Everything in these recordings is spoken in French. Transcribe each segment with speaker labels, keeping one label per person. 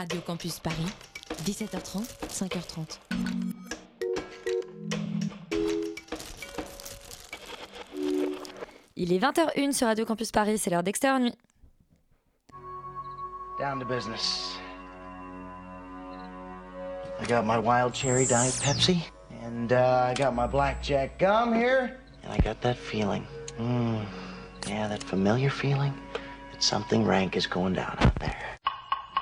Speaker 1: Radio Campus Paris, 17h30, 5h30.
Speaker 2: Il est 20h01 sur Radio Campus Paris, c'est l'heure d'extérieur nuit.
Speaker 3: Down to business. I got my wild cherry diet Pepsi, and uh, I got my blackjack gum here, and I got that feeling. Mm, yeah, that familiar feeling that something rank is going down out there.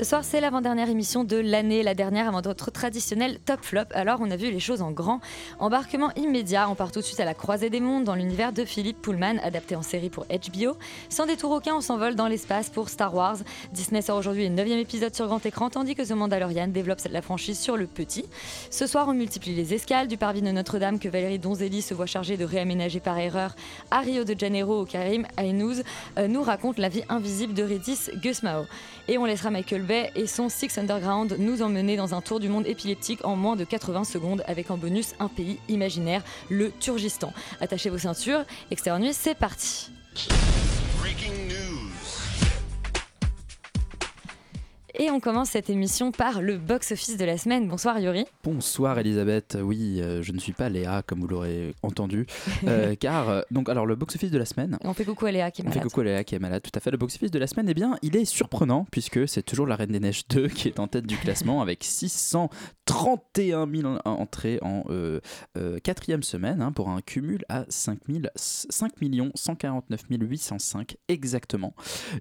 Speaker 2: Ce soir, c'est l'avant-dernière émission de l'année, la dernière avant notre traditionnel top flop. Alors, on a vu les choses en grand. Embarquement immédiat, on part tout de suite à la croisée des mondes dans l'univers de Philippe Pullman, adapté en série pour HBO. Sans détour aucun, on s'envole dans l'espace pour Star Wars. Disney sort aujourd'hui le 9 épisode sur grand écran, tandis que The Mandalorian développe la franchise sur le petit. Ce soir, on multiplie les escales du parvis de Notre-Dame que Valérie Donzelli se voit chargée de réaménager par erreur à Rio de Janeiro où Karim Ainouz euh, nous raconte la vie invisible de Redis Gusmao. Et on laissera Michael Et son Six Underground nous emmener dans un tour du monde épileptique en moins de 80 secondes avec en bonus un pays imaginaire, le Turgistan. Attachez vos ceintures, nuit, c'est parti. Et on commence cette émission par le box-office de la semaine. Bonsoir Yuri.
Speaker 4: Bonsoir Elisabeth, oui, euh, je ne suis pas Léa comme vous l'aurez entendu, euh, car euh, donc alors le box-office de la semaine.
Speaker 2: On fait coucou à Léa qui est
Speaker 4: On fait
Speaker 2: malade.
Speaker 4: coucou à Léa qui est malade, tout à fait. Le box-office de la semaine, eh bien, il est surprenant puisque c'est toujours la Reine des Neiges 2 qui est en tête du classement avec 631 000 entrées en euh, euh, quatrième semaine hein, pour un cumul à 5, 000 5 149 805 exactement.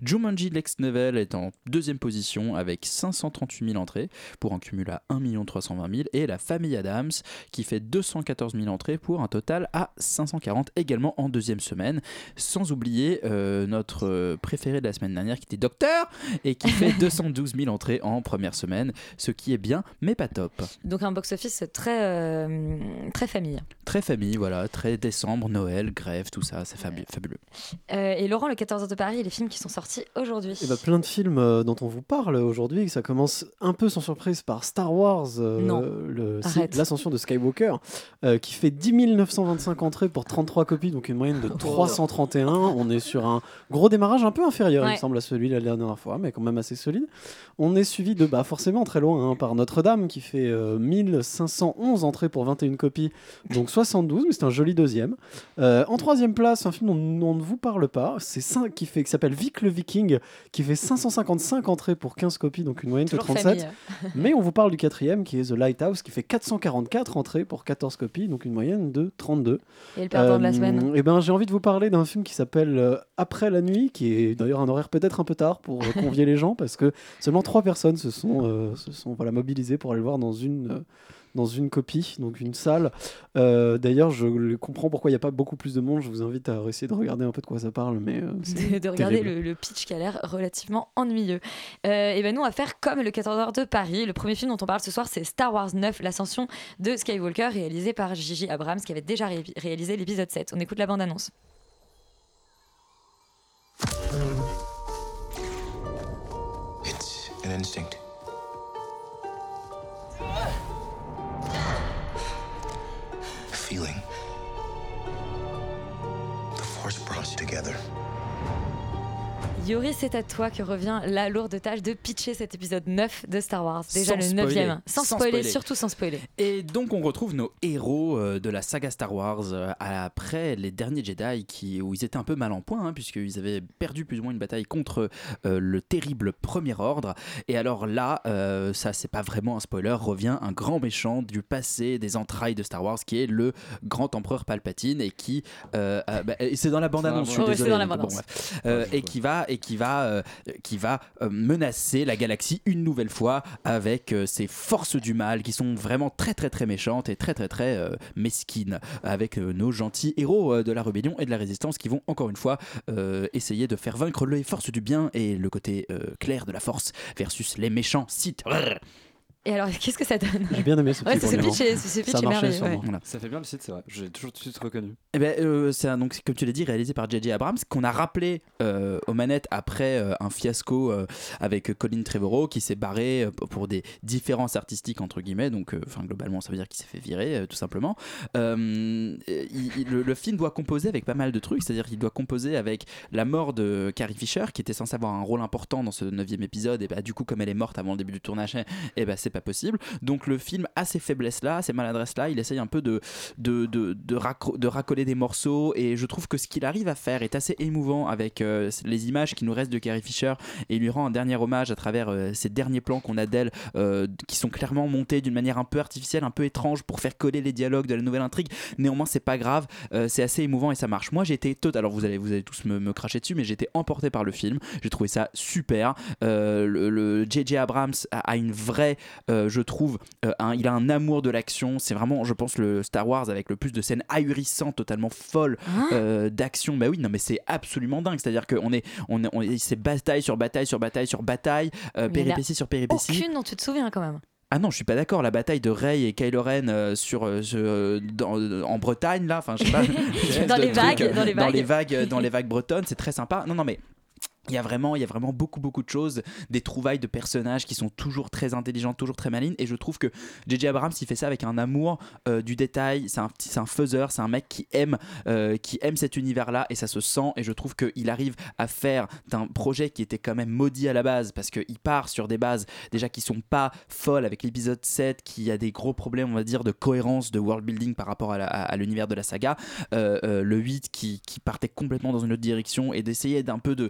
Speaker 4: Jumanji Lex Novel est en deuxième position avec 538 000 entrées pour un cumul à 1 320 000 et la famille Adams qui fait 214 000 entrées pour un total à 540 également en deuxième semaine. Sans oublier euh, notre préféré de la semaine dernière qui était Docteur et qui fait 212 000 entrées en première semaine ce qui est bien mais pas top
Speaker 2: Donc un box-office très, euh, très famille.
Speaker 4: très famille voilà très décembre Noël grève tout ça c'est fabu- fabuleux
Speaker 2: Euh, et Laurent, le 14 heures de Paris, les films qui sont sortis aujourd'hui.
Speaker 5: Bah, plein de films euh, dont on vous parle aujourd'hui. Ça commence un peu sans surprise par Star Wars, euh,
Speaker 2: Non.
Speaker 5: le-
Speaker 2: Arrête.
Speaker 5: l'ascension de Skywalker, euh, qui fait 10 925 entrées pour 33 copies, donc une moyenne de 331. On est sur un gros démarrage un peu inférieur, il me semble, à celui de la dernière fois, mais quand même assez solide. On est suivi de, bah, forcément très loin, hein, par Notre-Dame, qui fait euh, 1511 entrées pour 21 copies, donc 72, mais c'est un joli deuxième. Euh, en troisième place, un film dont on ne vous parle pas, c'est qui fait qui s'appelle Vic le Viking, qui fait 555 entrées pour 15 copies, donc une moyenne de
Speaker 2: Toujours
Speaker 5: 37.
Speaker 2: famille.
Speaker 5: Mais on vous parle du quatrième, qui est The Lighthouse, qui fait 444 entrées pour 14 copies, donc une moyenne de 32.
Speaker 2: Et le perdant de la
Speaker 5: Euh,
Speaker 2: semaine.
Speaker 5: Eh ben, j'ai envie de vous parler d'un film qui s'appelle euh, Après la nuit, qui est d'ailleurs un horaire peut-être un peu tard pour euh, convier les gens, parce que seulement trois personnes se sont, euh, se sont voilà, mobilisées pour aller le voir dans une, euh, dans une copie, donc une salle. Euh, d'ailleurs, je comprends pourquoi il n'y a pas beaucoup plus de monde. Je vous invite à essayer de regarder un peu de quoi ça parle, mais euh,
Speaker 2: de, de regarder le, le pitch qui a l'air relativement ennuyeux. Euh, et ben nous, on va faire comme le 14h de Paris. Le premier film dont on parle ce soir, c'est Star Wars 9, l'ascension de Skywalker, réalisé par J.J. Abrams, qui avait déjà ré- réalisé l'épisode 7. On écoute la bande-annonce.
Speaker 6: It's an instinct. Feeling. The force brought us together.
Speaker 2: Yuri, c'est à toi que revient la lourde tâche de pitcher cet épisode 9 de Star Wars. Déjà
Speaker 4: Sans
Speaker 2: le
Speaker 4: spoiler.
Speaker 2: 9 Sans,
Speaker 4: Sans
Speaker 2: spoiler,
Speaker 4: spoiler.
Speaker 2: surtout sans spoiler.
Speaker 4: Et donc on retrouve nos héros euh, de la saga Star Wars euh, après les derniers Jedi qui, où ils étaient un peu mal en point hein, puisqu'ils avaient perdu plus ou moins une bataille contre euh, le terrible Premier Ordre. Et alors là, euh, ça c'est pas vraiment un spoiler, revient un grand méchant du passé des entrailles de Star Wars qui est le grand empereur Palpatine et qui... euh, euh, bah, c'est dans la bande-annonce, je suis
Speaker 2: Ouais, c'est
Speaker 4: désolé.
Speaker 2: dans la
Speaker 4: Bon. Euh, et qui va et qui va, euh, qui va euh, menacer la galaxie une nouvelle fois avec euh, ses forces du mal qui sont vraiment très très très méchantes et très très très euh, mesquines avec nos gentils héros de la rébellion et de la résistance qui vont encore une fois essayer de faire vaincre les forces du bien et le côté clair de la force versus les méchants.
Speaker 2: Et alors, qu'est-ce que ça donne
Speaker 5: J'ai bien aimé ce
Speaker 2: Ouais,
Speaker 5: petit
Speaker 2: ce pitch, est- ce pitch
Speaker 5: Ça marchait
Speaker 2: ouais.
Speaker 4: Voilà.
Speaker 7: Ça fait bien le site, c'est vrai. J'ai toujours tout de suite reconnu.
Speaker 4: Eh ben, euh, c'est un- donc comme tu l'as dit réalisé par J.J. Abrams qu'on a rappelé euh, aux manettes après euh, un fiasco euh, avec Colin Trevorrow qui s'est barré euh, pour des différences artistiques entre guillemets donc euh, enfin globalement ça veut dire qu'il s'est fait virer euh, tout simplement Euh, il- il- le, le film doit composer avec pas mal de trucs c'est-à-dire qu'il doit composer avec la mort de Carrie Fisher qui était censée avoir un rôle important dans ce neuvième épisode et bah du coup comme elle est morte avant le début du tournage et bah c'est pas possible donc le film a ces faiblesses là ces maladresses là il essaye un peu de de, de, de, de racoler des morceaux et je trouve que ce qu'il arrive à faire est assez émouvant avec euh, les images qui nous restent de Carrie Fisher et lui rend un dernier hommage à travers euh, ces derniers plans qu'on a d'elle euh, qui sont clairement montés d'une manière un peu artificielle, un peu étrange pour faire coller les dialogues de la nouvelle intrigue. Néanmoins, c'est pas grave, c'est assez émouvant et ça marche. Moi, j'ai été tot. Alors, vous allez, vous allez tous me, me cracher dessus, mais été emporté par le film. J'ai trouvé ça super. Le- J.J. Abrams a, une vraie, je trouve, euh, un- il a un amour de l'action. C'est vraiment, je pense, le Star Wars avec le plus de scènes ahurissantes, totalement folles
Speaker 2: Hein
Speaker 4: euh, d'action. Bah oui, non, mais c'est absolument dingue. C'est-à-dire qu'on est, on est, on est- c'est bataille sur bataille sur bataille sur bataille, euh, péripétie sur péripétie.
Speaker 2: Aucune dont tu te souviens quand même.
Speaker 4: Ah non, je suis pas d'accord. La bataille de Rey et Kylo Ren euh, sur, euh, dans- en Bretagne, là, enfin, je sais pas.
Speaker 2: Dans les vagues,
Speaker 4: euh,
Speaker 2: dans les vagues.
Speaker 4: vagues, euh, dans les vagues bretonnes, c'est très sympa. Non, non, mais. Il y, a vraiment, il y a vraiment beaucoup beaucoup de choses, des trouvailles de personnages qui sont toujours très intelligents, toujours très malines. Et je trouve que J.J. Abrams il fait ça avec un amour euh, du détail, c'est un, c'est un faiseur, c'est un mec qui aime, euh, qui aime cet univers là et ça se sent. Et je trouve qu'il arrive à faire d'un projet qui était quand même maudit à la base parce qu'il part sur des bases déjà qui sont pas folles avec l'épisode 7 qui a des gros problèmes on va dire de cohérence de world building par rapport à, l'univers de la saga. Euh, le 8 qui, qui partait complètement dans une autre direction et d'essayer d'un peu de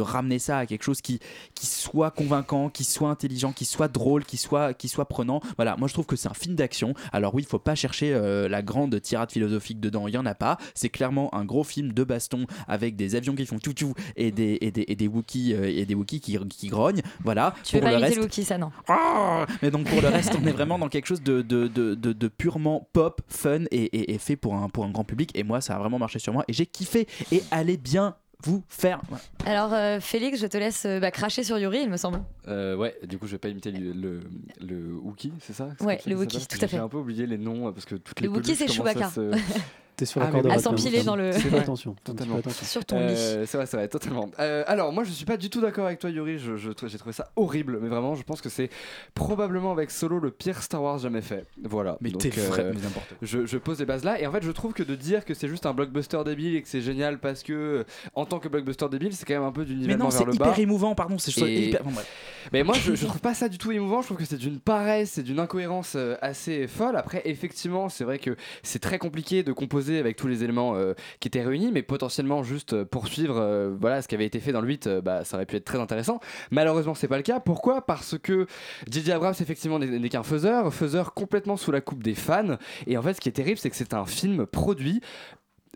Speaker 4: ramener ça à quelque chose qui, qui soit convaincant qui soit intelligent qui soit drôle qui soit, qui soit prenant voilà moi je trouve que c'est un film d'action alors oui il faut pas chercher euh, la grande tirade philosophique dedans il y en a pas c'est clairement un gros film de baston avec des avions qui font tout tout et des, et des, et des Wookiees euh, et des Wookiees qui, qui grognent voilà
Speaker 2: Tu veux
Speaker 4: Pour
Speaker 2: pas
Speaker 4: le reste-
Speaker 2: le Wookiee, ça non.
Speaker 4: ah mais donc pour le reste, on est vraiment dans quelque chose de, de, de, de- de purement pop, fun et, et- et fait pour un, pour un grand public. Et moi, ça a vraiment marché sur moi et j'ai kiffé. Et allez bien vous faire. Voilà.
Speaker 2: Alors, euh, Félix, je te laisse euh, bah, cracher sur Yuri, il me semble.
Speaker 7: Euh, ouais, du coup, je vais pas imiter le, le, le Wookie, c'est ça?
Speaker 2: Ouais, le Wookie, tout à fait.
Speaker 7: J'ai un peu oublié les noms parce que toutes
Speaker 2: Le
Speaker 7: les
Speaker 2: Wookie,
Speaker 7: peluches
Speaker 2: c'est Chewbacca.
Speaker 7: se-
Speaker 5: T'es sur
Speaker 7: Ah,
Speaker 5: la
Speaker 7: mais
Speaker 5: corde à
Speaker 2: s'empiler dans le-
Speaker 5: Fais attention.
Speaker 7: Totalement.
Speaker 5: Attention.
Speaker 2: Sur ton lit.
Speaker 7: Euh, c'est vrai, c'est vrai, totalement. Euh, alors, moi, je suis pas du tout d'accord avec toi, Yuri. Je, je trou- j'ai trouvé ça horrible, mais vraiment, je pense que c'est probablement avec Solo le pire Star Wars jamais fait. Voilà.
Speaker 4: Mais t'es vrai,
Speaker 7: euh,
Speaker 4: mais n'importe quoi.
Speaker 7: je, je pose les bases là, et en fait, je trouve que de dire que c'est juste un blockbuster débile et que c'est génial parce que, en tant que blockbuster débile, c'est quand même un peu du
Speaker 4: Mais
Speaker 7: nivellement
Speaker 4: non,
Speaker 7: vers
Speaker 4: c'est
Speaker 7: le
Speaker 4: hyper
Speaker 7: bas.
Speaker 4: émouvant, pardon. C'est
Speaker 7: Et-
Speaker 4: hyper. bon, bref.
Speaker 7: Mais moi, je, trouve pas ça du tout émouvant. Je trouve que c'est d'une paresse, c'est d'une incohérence euh, assez folle. Après, effectivement, c'est vrai que c'est très compliqué de composer avec tous les éléments euh, qui étaient réunis, mais potentiellement juste euh, poursuivre voilà, ce qui avait été fait dans le 8, euh, bah, ça aurait pu être très intéressant. Malheureusement, c'est pas le cas. Pourquoi? Parce que J.J. Abrams, effectivement, n'est qu'un faiseur, faiseur complètement sous la coupe des fans. Et en fait, ce qui est terrible, c'est que c'est un film produit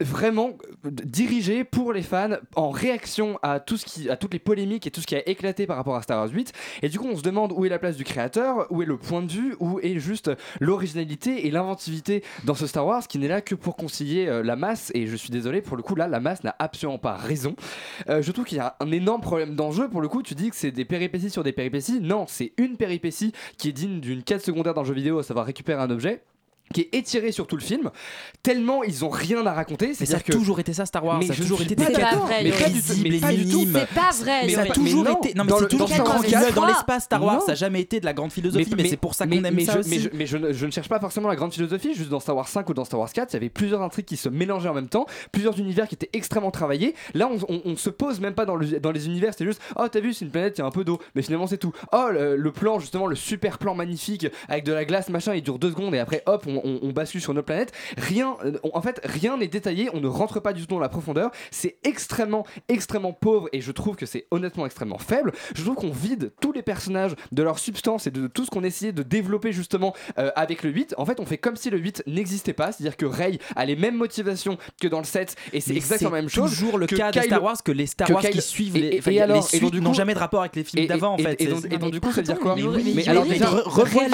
Speaker 7: vraiment euh, dirigé pour les fans en réaction à tout ce qui à toutes les polémiques et tout ce qui a éclaté par rapport à Star Wars 8 et du coup on se demande où est la place du créateur où est le point de vue où est juste l'originalité et l'inventivité dans ce Star Wars qui n'est là que pour concilier euh, la masse. Et je suis désolé pour le coup là la masse n'a absolument pas raison. Euh, je trouve qu'il y a un énorme problème d'enjeu. Pour le coup tu dis que c'est des péripéties sur des péripéties. Non c'est une péripétie qui est digne d'une quête secondaire dans le jeu vidéo à savoir récupérer un objet qui est étiré sur tout le film, tellement ils ont rien à raconter.
Speaker 4: Mais ça a
Speaker 7: que
Speaker 4: toujours été ça, Star Wars.
Speaker 7: Mais
Speaker 4: ça a toujours été
Speaker 7: pas
Speaker 4: des mais pas du tout, mais pas du tout.
Speaker 2: C'est pas vrai,
Speaker 4: Mais ça a toujours été. Non, mais
Speaker 7: dans
Speaker 4: c'est toujours
Speaker 7: dans
Speaker 4: été
Speaker 7: le
Speaker 4: dans,
Speaker 7: 34,
Speaker 4: dans l'espace Star Wars.
Speaker 7: non.
Speaker 4: Ça n'a jamais été de la grande philosophie, mais, c'est pour ça qu'on aime
Speaker 7: mais
Speaker 4: ça
Speaker 7: je,
Speaker 4: aussi.
Speaker 7: Mais, je, mais je ne- je ne cherche pas forcément la grande philosophie, juste dans Star Wars 5 ou dans Star Wars 4, il y avait plusieurs intrigues qui se mélangeaient en même temps, plusieurs univers qui étaient extrêmement travaillés. Là, on, on- on se pose même pas dans, le- dans les univers, c'est juste, oh, t'as vu, c'est une planète, il y a un peu d'eau, mais finalement, c'est tout. Oh, le, le plan, justement, le super plan magnifique avec de la glace, machin, il dure deux secondes et après, hop, on, on, on- sur notre planète. Rien, euh, on- en fait, rien n'est détaillé. On ne rentre pas du tout dans la profondeur. C'est extrêmement, extrêmement pauvre et je trouve que c'est honnêtement extrêmement faible. Je trouve qu'on vide tous les personnages de leur substance et de tout ce qu'on essayait de développer justement euh, avec le 8. En fait, on fait comme si le 8 n'existait pas, c'est-à-dire que Rey a les mêmes motivations que dans le 7 et c'est exactement la même chose.
Speaker 4: toujours le cas de Star Wars que les Star Wars qui suivent
Speaker 7: et-
Speaker 4: les,
Speaker 7: et-
Speaker 4: enfin,
Speaker 7: et alors-
Speaker 4: n'ont jamais de rapport avec les films d'avant en fait.
Speaker 7: et donc- du coup, ça veut dire quoi
Speaker 4: Mais,
Speaker 7: alors déjà-
Speaker 4: re- revoyez-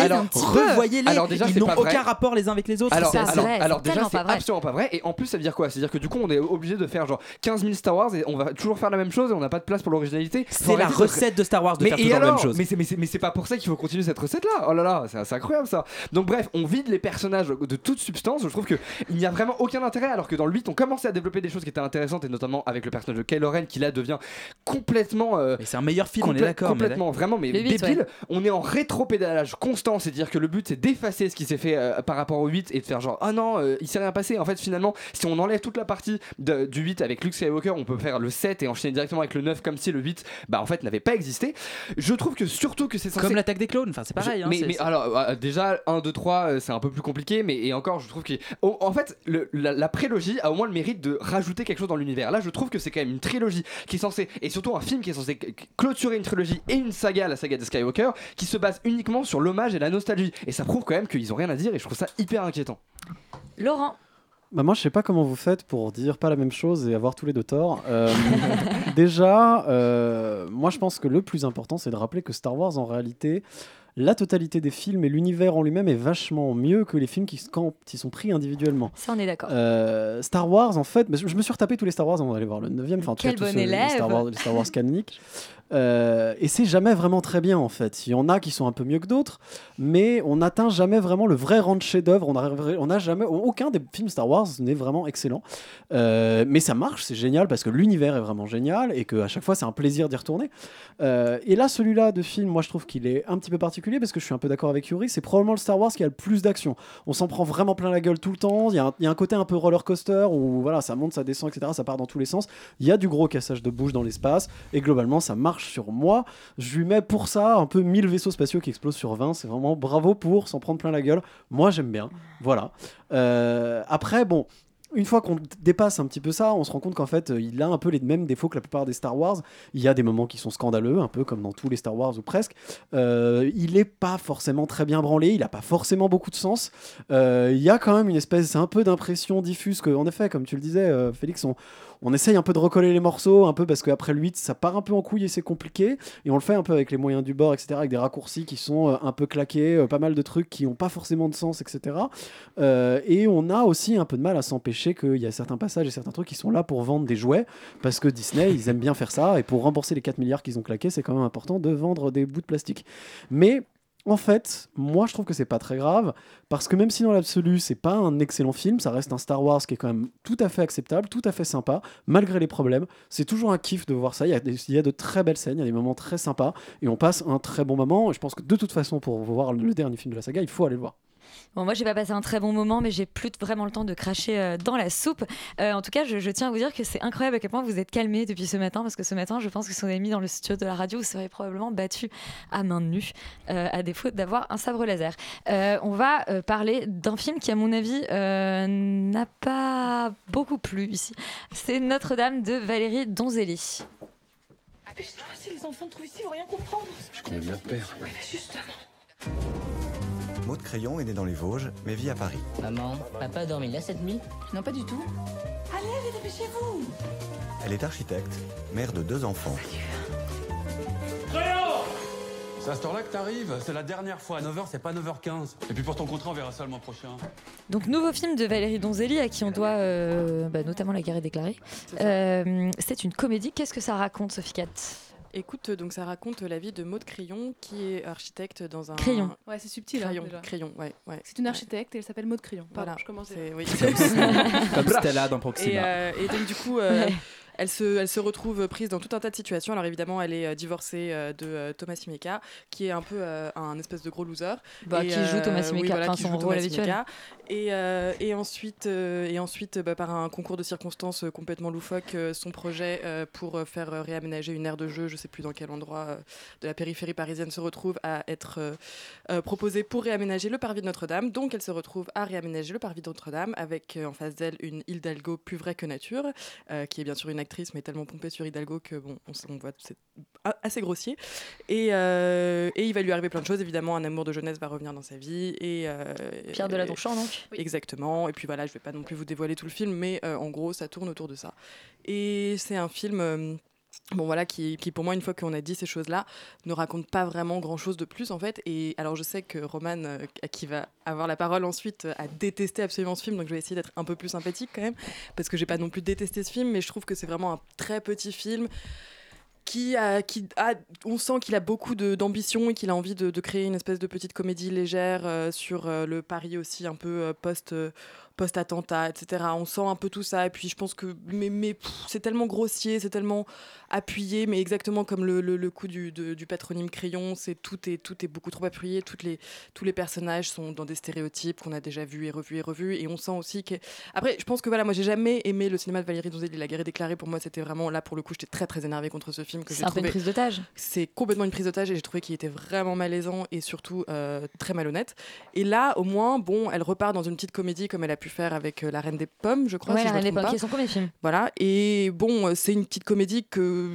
Speaker 7: alors- déjà,
Speaker 4: Ils n'ont aucun rapport les uns avec les autres.
Speaker 7: Alors,
Speaker 4: C'est-
Speaker 7: alors,
Speaker 2: vrai,
Speaker 7: alors
Speaker 2: c'est
Speaker 7: déjà, c'est absolument pas vrai. Et en plus, ça veut dire quoi? C'est-à-dire que du coup, on est obligé de faire genre 15 000 Star Wars et on va toujours faire la même chose et on n'a pas de place pour l'originalité.
Speaker 4: C'est la recette de Star Wars de
Speaker 7: mais
Speaker 4: faire toujours la même chose.
Speaker 7: Mais c'est mais c'est- mais c'est pas pour ça qu'il faut continuer cette recette-là. Oh là là, c'est c'est incroyable ça. Donc bref, on vide les personnages de toute substance. Je trouve que il n'y a vraiment aucun intérêt. Alors que dans le 8, on commençait à développer des choses qui étaient intéressantes et notamment avec le personnage de Kylo Ren qui là devient complètement. euh,
Speaker 4: Mais c'est un meilleur film, on est d'accord. mais
Speaker 7: Complètement, vraiment, mais débile.
Speaker 2: ouais.
Speaker 7: On est en rétro-pédalage constant, c'est-à-dire que le but c'est d'effacer ce qui s'est fait euh, par rapport au 8 et de faire genre, ah non, euh, il s'est rien passé. En fait, finalement, si on enlève toute la partie de- du 8 avec Luke Skywalker, on peut faire le 7 et enchaîner directement avec le 9 comme si le 8, bah en fait, n'avait pas existé. Je trouve que surtout que c'est censé.
Speaker 4: Comme l'attaque des clones, enfin c'est pareil.
Speaker 7: Je-
Speaker 4: hein,
Speaker 7: mais,
Speaker 4: c'est-
Speaker 7: mais alors, euh, déjà, 1, 2, 3, euh, c'est un peu plus compliqué, mais et encore, je trouve que. oh, en fait, le- la, la prélogie a au moins le mérite de rajouter quelque chose dans l'univers. Là, je trouve que c'est quand même une trilogie qui est censée. Et surtout un film qui est censé clôturer une trilogie et une saga, la saga de Skywalker, qui se base uniquement sur l'hommage et la nostalgie. Et ça prouve quand même qu'ils ont rien à dire, et je trouve ça hyper inquiétant.
Speaker 2: Laurent,
Speaker 5: Bah moi, je sais pas comment vous faites pour dire pas la même chose et avoir tous les deux torts. Euh, déjà, euh, moi, je pense que le plus important, c'est de rappeler que Star Wars, en réalité, la totalité des films et l'univers en lui-même est vachement mieux que les films qui, quand ils sont pris individuellement.
Speaker 2: ça on est d'accord.
Speaker 5: Euh, Star Wars, en fait, mais je je me suis retapé tous les Star Wars avant d'aller voir le 9 enfin, en tout cas,
Speaker 2: Quel
Speaker 5: tous
Speaker 2: bon
Speaker 5: ceux- les
Speaker 2: élève.
Speaker 5: Star Wars, les Star Wars canoniques. Euh, et c'est jamais vraiment très bien en fait. Il y en a qui sont un peu mieux que d'autres, mais on n'atteint jamais vraiment le vrai rang de chef-d'œuvre. On a, on a jamais aucun des films Star Wars n'est vraiment excellent. Euh, mais ça marche, c'est génial parce que l'univers est vraiment génial et que à chaque fois c'est un plaisir d'y retourner. Euh, et là, celui-là de film, moi je trouve qu'il est un petit peu particulier parce que je suis un peu d'accord avec Yuri. C'est probablement le Star Wars qui a le plus d'action. On s'en prend vraiment plein la gueule tout le temps. Il y, a un- y a un côté un peu roller coaster où voilà, ça monte, ça descend, etc. Ça part dans tous les sens. Il y a du gros cassage de bouche dans l'espace et globalement ça marche sur moi. Je lui mets pour ça un peu 1000 vaisseaux spatiaux qui explosent sur 20. C'est vraiment bravo pour s'en prendre plein la gueule. Moi j'aime bien. Voilà. Euh, après, bon. Une fois qu'on dépasse un petit peu ça, on se rend compte qu'en fait, il a un peu les mêmes défauts que la plupart des Star Wars. Il y a des moments qui sont scandaleux, un peu comme dans tous les Star Wars ou presque. Euh, il n'est pas forcément très bien branlé, il n'a pas forcément beaucoup de sens. Euh, il y a quand même une espèce, un peu d'impression diffuse que, en effet, comme tu le disais, Félix, on, on essaye un peu de recoller les morceaux, un peu parce qu'après le 8, ça part un peu en couille et c'est compliqué. Et on le fait un peu avec les moyens du bord, etc., avec des raccourcis qui sont euh, un peu claqués, euh, pas mal de trucs qui n'ont pas forcément de sens, etc. Euh, et on a aussi un peu de mal à s'empêcher qu'il y a certains passages et certains trucs qui sont là pour vendre des jouets, parce que Disney, ils aiment bien faire ça, et pour rembourser les 4 milliards qu'ils ont claqués, c'est quand même important de vendre des bouts de plastique. Mais en fait, moi je trouve que c'est pas très grave parce que même si dans l'absolu c'est pas un excellent film, ça reste un Star Wars qui est quand même tout à fait acceptable, tout à fait sympa, malgré les problèmes. C'est toujours un kiff de voir ça. Il y, a de très belles scènes, il y a des moments très sympas et on passe un très bon moment. Je pense que de toute façon, pour voir le dernier film de la saga, il faut aller le voir.
Speaker 2: Bon, moi, j'ai pas passé un très bon moment, mais j'ai plus vraiment le temps de cracher euh, dans la soupe. Euh, en tout cas, je, je tiens à vous dire que c'est incroyable à quel point vous êtes calmés depuis ce matin, parce que ce matin, je pense que si on est mis dans le studio de la radio, vous serez probablement battu à main nue, euh, à défaut d'avoir un sabre laser. Euh, on va euh, parler d'un film qui, à mon avis, euh, n'a pas beaucoup plu ici. C'est Notre-Dame de Valérie Donzelli.
Speaker 8: Dépêche-toi, si les enfants trouvent ici, ils vont rien comprendre.
Speaker 9: Je connais bien le père.
Speaker 8: Ouais, justement.
Speaker 9: Maud Crayon est née dans les Vosges, mais vit à Paris.
Speaker 10: Maman, papa a dormi là cette nuit?
Speaker 8: Non, pas du tout. Allez, allez, dépêchez-vous.
Speaker 9: Elle est architecte, mère de deux enfants.
Speaker 11: C'est à cette heure-là que t'arrives C'est la dernière fois. À 9h, c'est pas 9h15. Et puis pour ton contrat, on verra ça le mois prochain.
Speaker 2: Donc, nouveau film de Valérie Donzelli, à qui on doit euh, bah, notamment La guerre est déclarée. Euh, c'est une comédie. Qu'est-ce que ça raconte, Sophie Cat
Speaker 12: Écoute, donc ça raconte la vie de Maud Crayon, qui est architecte dans un.
Speaker 2: Crayon.
Speaker 13: Ouais, c'est subtil. hein,
Speaker 12: Crayon,
Speaker 13: déjà.
Speaker 12: crayon, ouais. ouais.
Speaker 13: C'est une architecte et elle s'appelle Maud Crayon. Pardon,
Speaker 12: Voilà,
Speaker 13: je commençais.
Speaker 12: c'est- oui.
Speaker 4: Comme Stella dans Proxima.
Speaker 12: Et, euh, et donc du coup, euh,
Speaker 2: Ouais.
Speaker 12: Elle se, elle se retrouve prise dans tout un tas de situations. Alors évidemment, elle est euh, divorcée euh, de euh, Thomas Simeka, qui est un peu un espèce de gros loser.
Speaker 2: Bah, qui joue Thomas Simeka,
Speaker 12: oui, voilà, qui
Speaker 2: son
Speaker 12: joue
Speaker 2: rôle
Speaker 12: Thomas
Speaker 2: habituel.
Speaker 12: Et, et ensuite, et ensuite bah, par un concours de circonstances complètement loufoque, son projet pour faire réaménager une aire de jeu, je sais plus dans quel endroit de la périphérie parisienne se retrouve à être proposé pour réaménager le parvis de Notre-Dame. Donc elle se retrouve à réaménager le parvis de Notre-Dame avec en face d'elle une Hidalgo plus vraie que nature, qui est bien sûr une actrice mais tellement pompée sur Hidalgo que bon, on, on voit c'est assez grossier. Et, euh, et il va lui arriver plein de choses. Évidemment, un amour de jeunesse va revenir dans sa vie. Et, euh,
Speaker 2: Pierre
Speaker 12: et-
Speaker 2: Deladonchamp, donc
Speaker 12: Exactement. Et puis voilà, je vais pas non plus vous dévoiler tout le film, mais euh, en gros, ça tourne autour de ça. Et c'est un film. Bon voilà, qui, pour moi, une fois qu'on a dit ces choses-là, ne raconte pas vraiment grand-chose de plus en fait. Et alors je sais que Roman, euh, qui va avoir la parole ensuite, euh, a détesté absolument ce film, donc je vais essayer d'être un peu plus sympathique quand même, parce que j'ai pas non plus détesté ce film, mais je trouve que c'est vraiment un très petit film qui qui on sent qu'il a beaucoup d'ambition et qu'il a envie de, créer une espèce de petite comédie légère euh, sur le Paris aussi un peu euh, post post-attentat, etc. On sent un peu tout ça. Et puis je pense que mais, mais c'est tellement grossier, c'est tellement appuyé, mais exactement comme le, le, le coup du, de- du patronyme crayon, c'est tout est tout est beaucoup trop appuyé. Toutes les tous les personnages sont dans des stéréotypes qu'on a déjà vus et revus et revus. Et on sent aussi que après, je pense que voilà, moi j'ai jamais aimé le cinéma de Valérie Donzelli. La guerre est déclarée pour moi, c'était vraiment là pour le coup, j'étais très très énervée contre ce film que
Speaker 2: C'est
Speaker 12: j'ai
Speaker 2: un peu une
Speaker 12: trouvé
Speaker 2: prise d'otage.
Speaker 12: c'est complètement une prise d'otage et j'ai trouvé qu'il était vraiment malaisant et surtout euh, très malhonnête. Et là, au moins, bon, elle repart dans une petite comédie comme elle a pu faire avec euh, La Reine des Pommes, je crois.
Speaker 2: Ouais,
Speaker 12: si
Speaker 2: La Reine des Pommes,
Speaker 12: pas.
Speaker 2: qui est son premier film.
Speaker 12: Voilà. Et bon, euh, c'est une petite comédie que.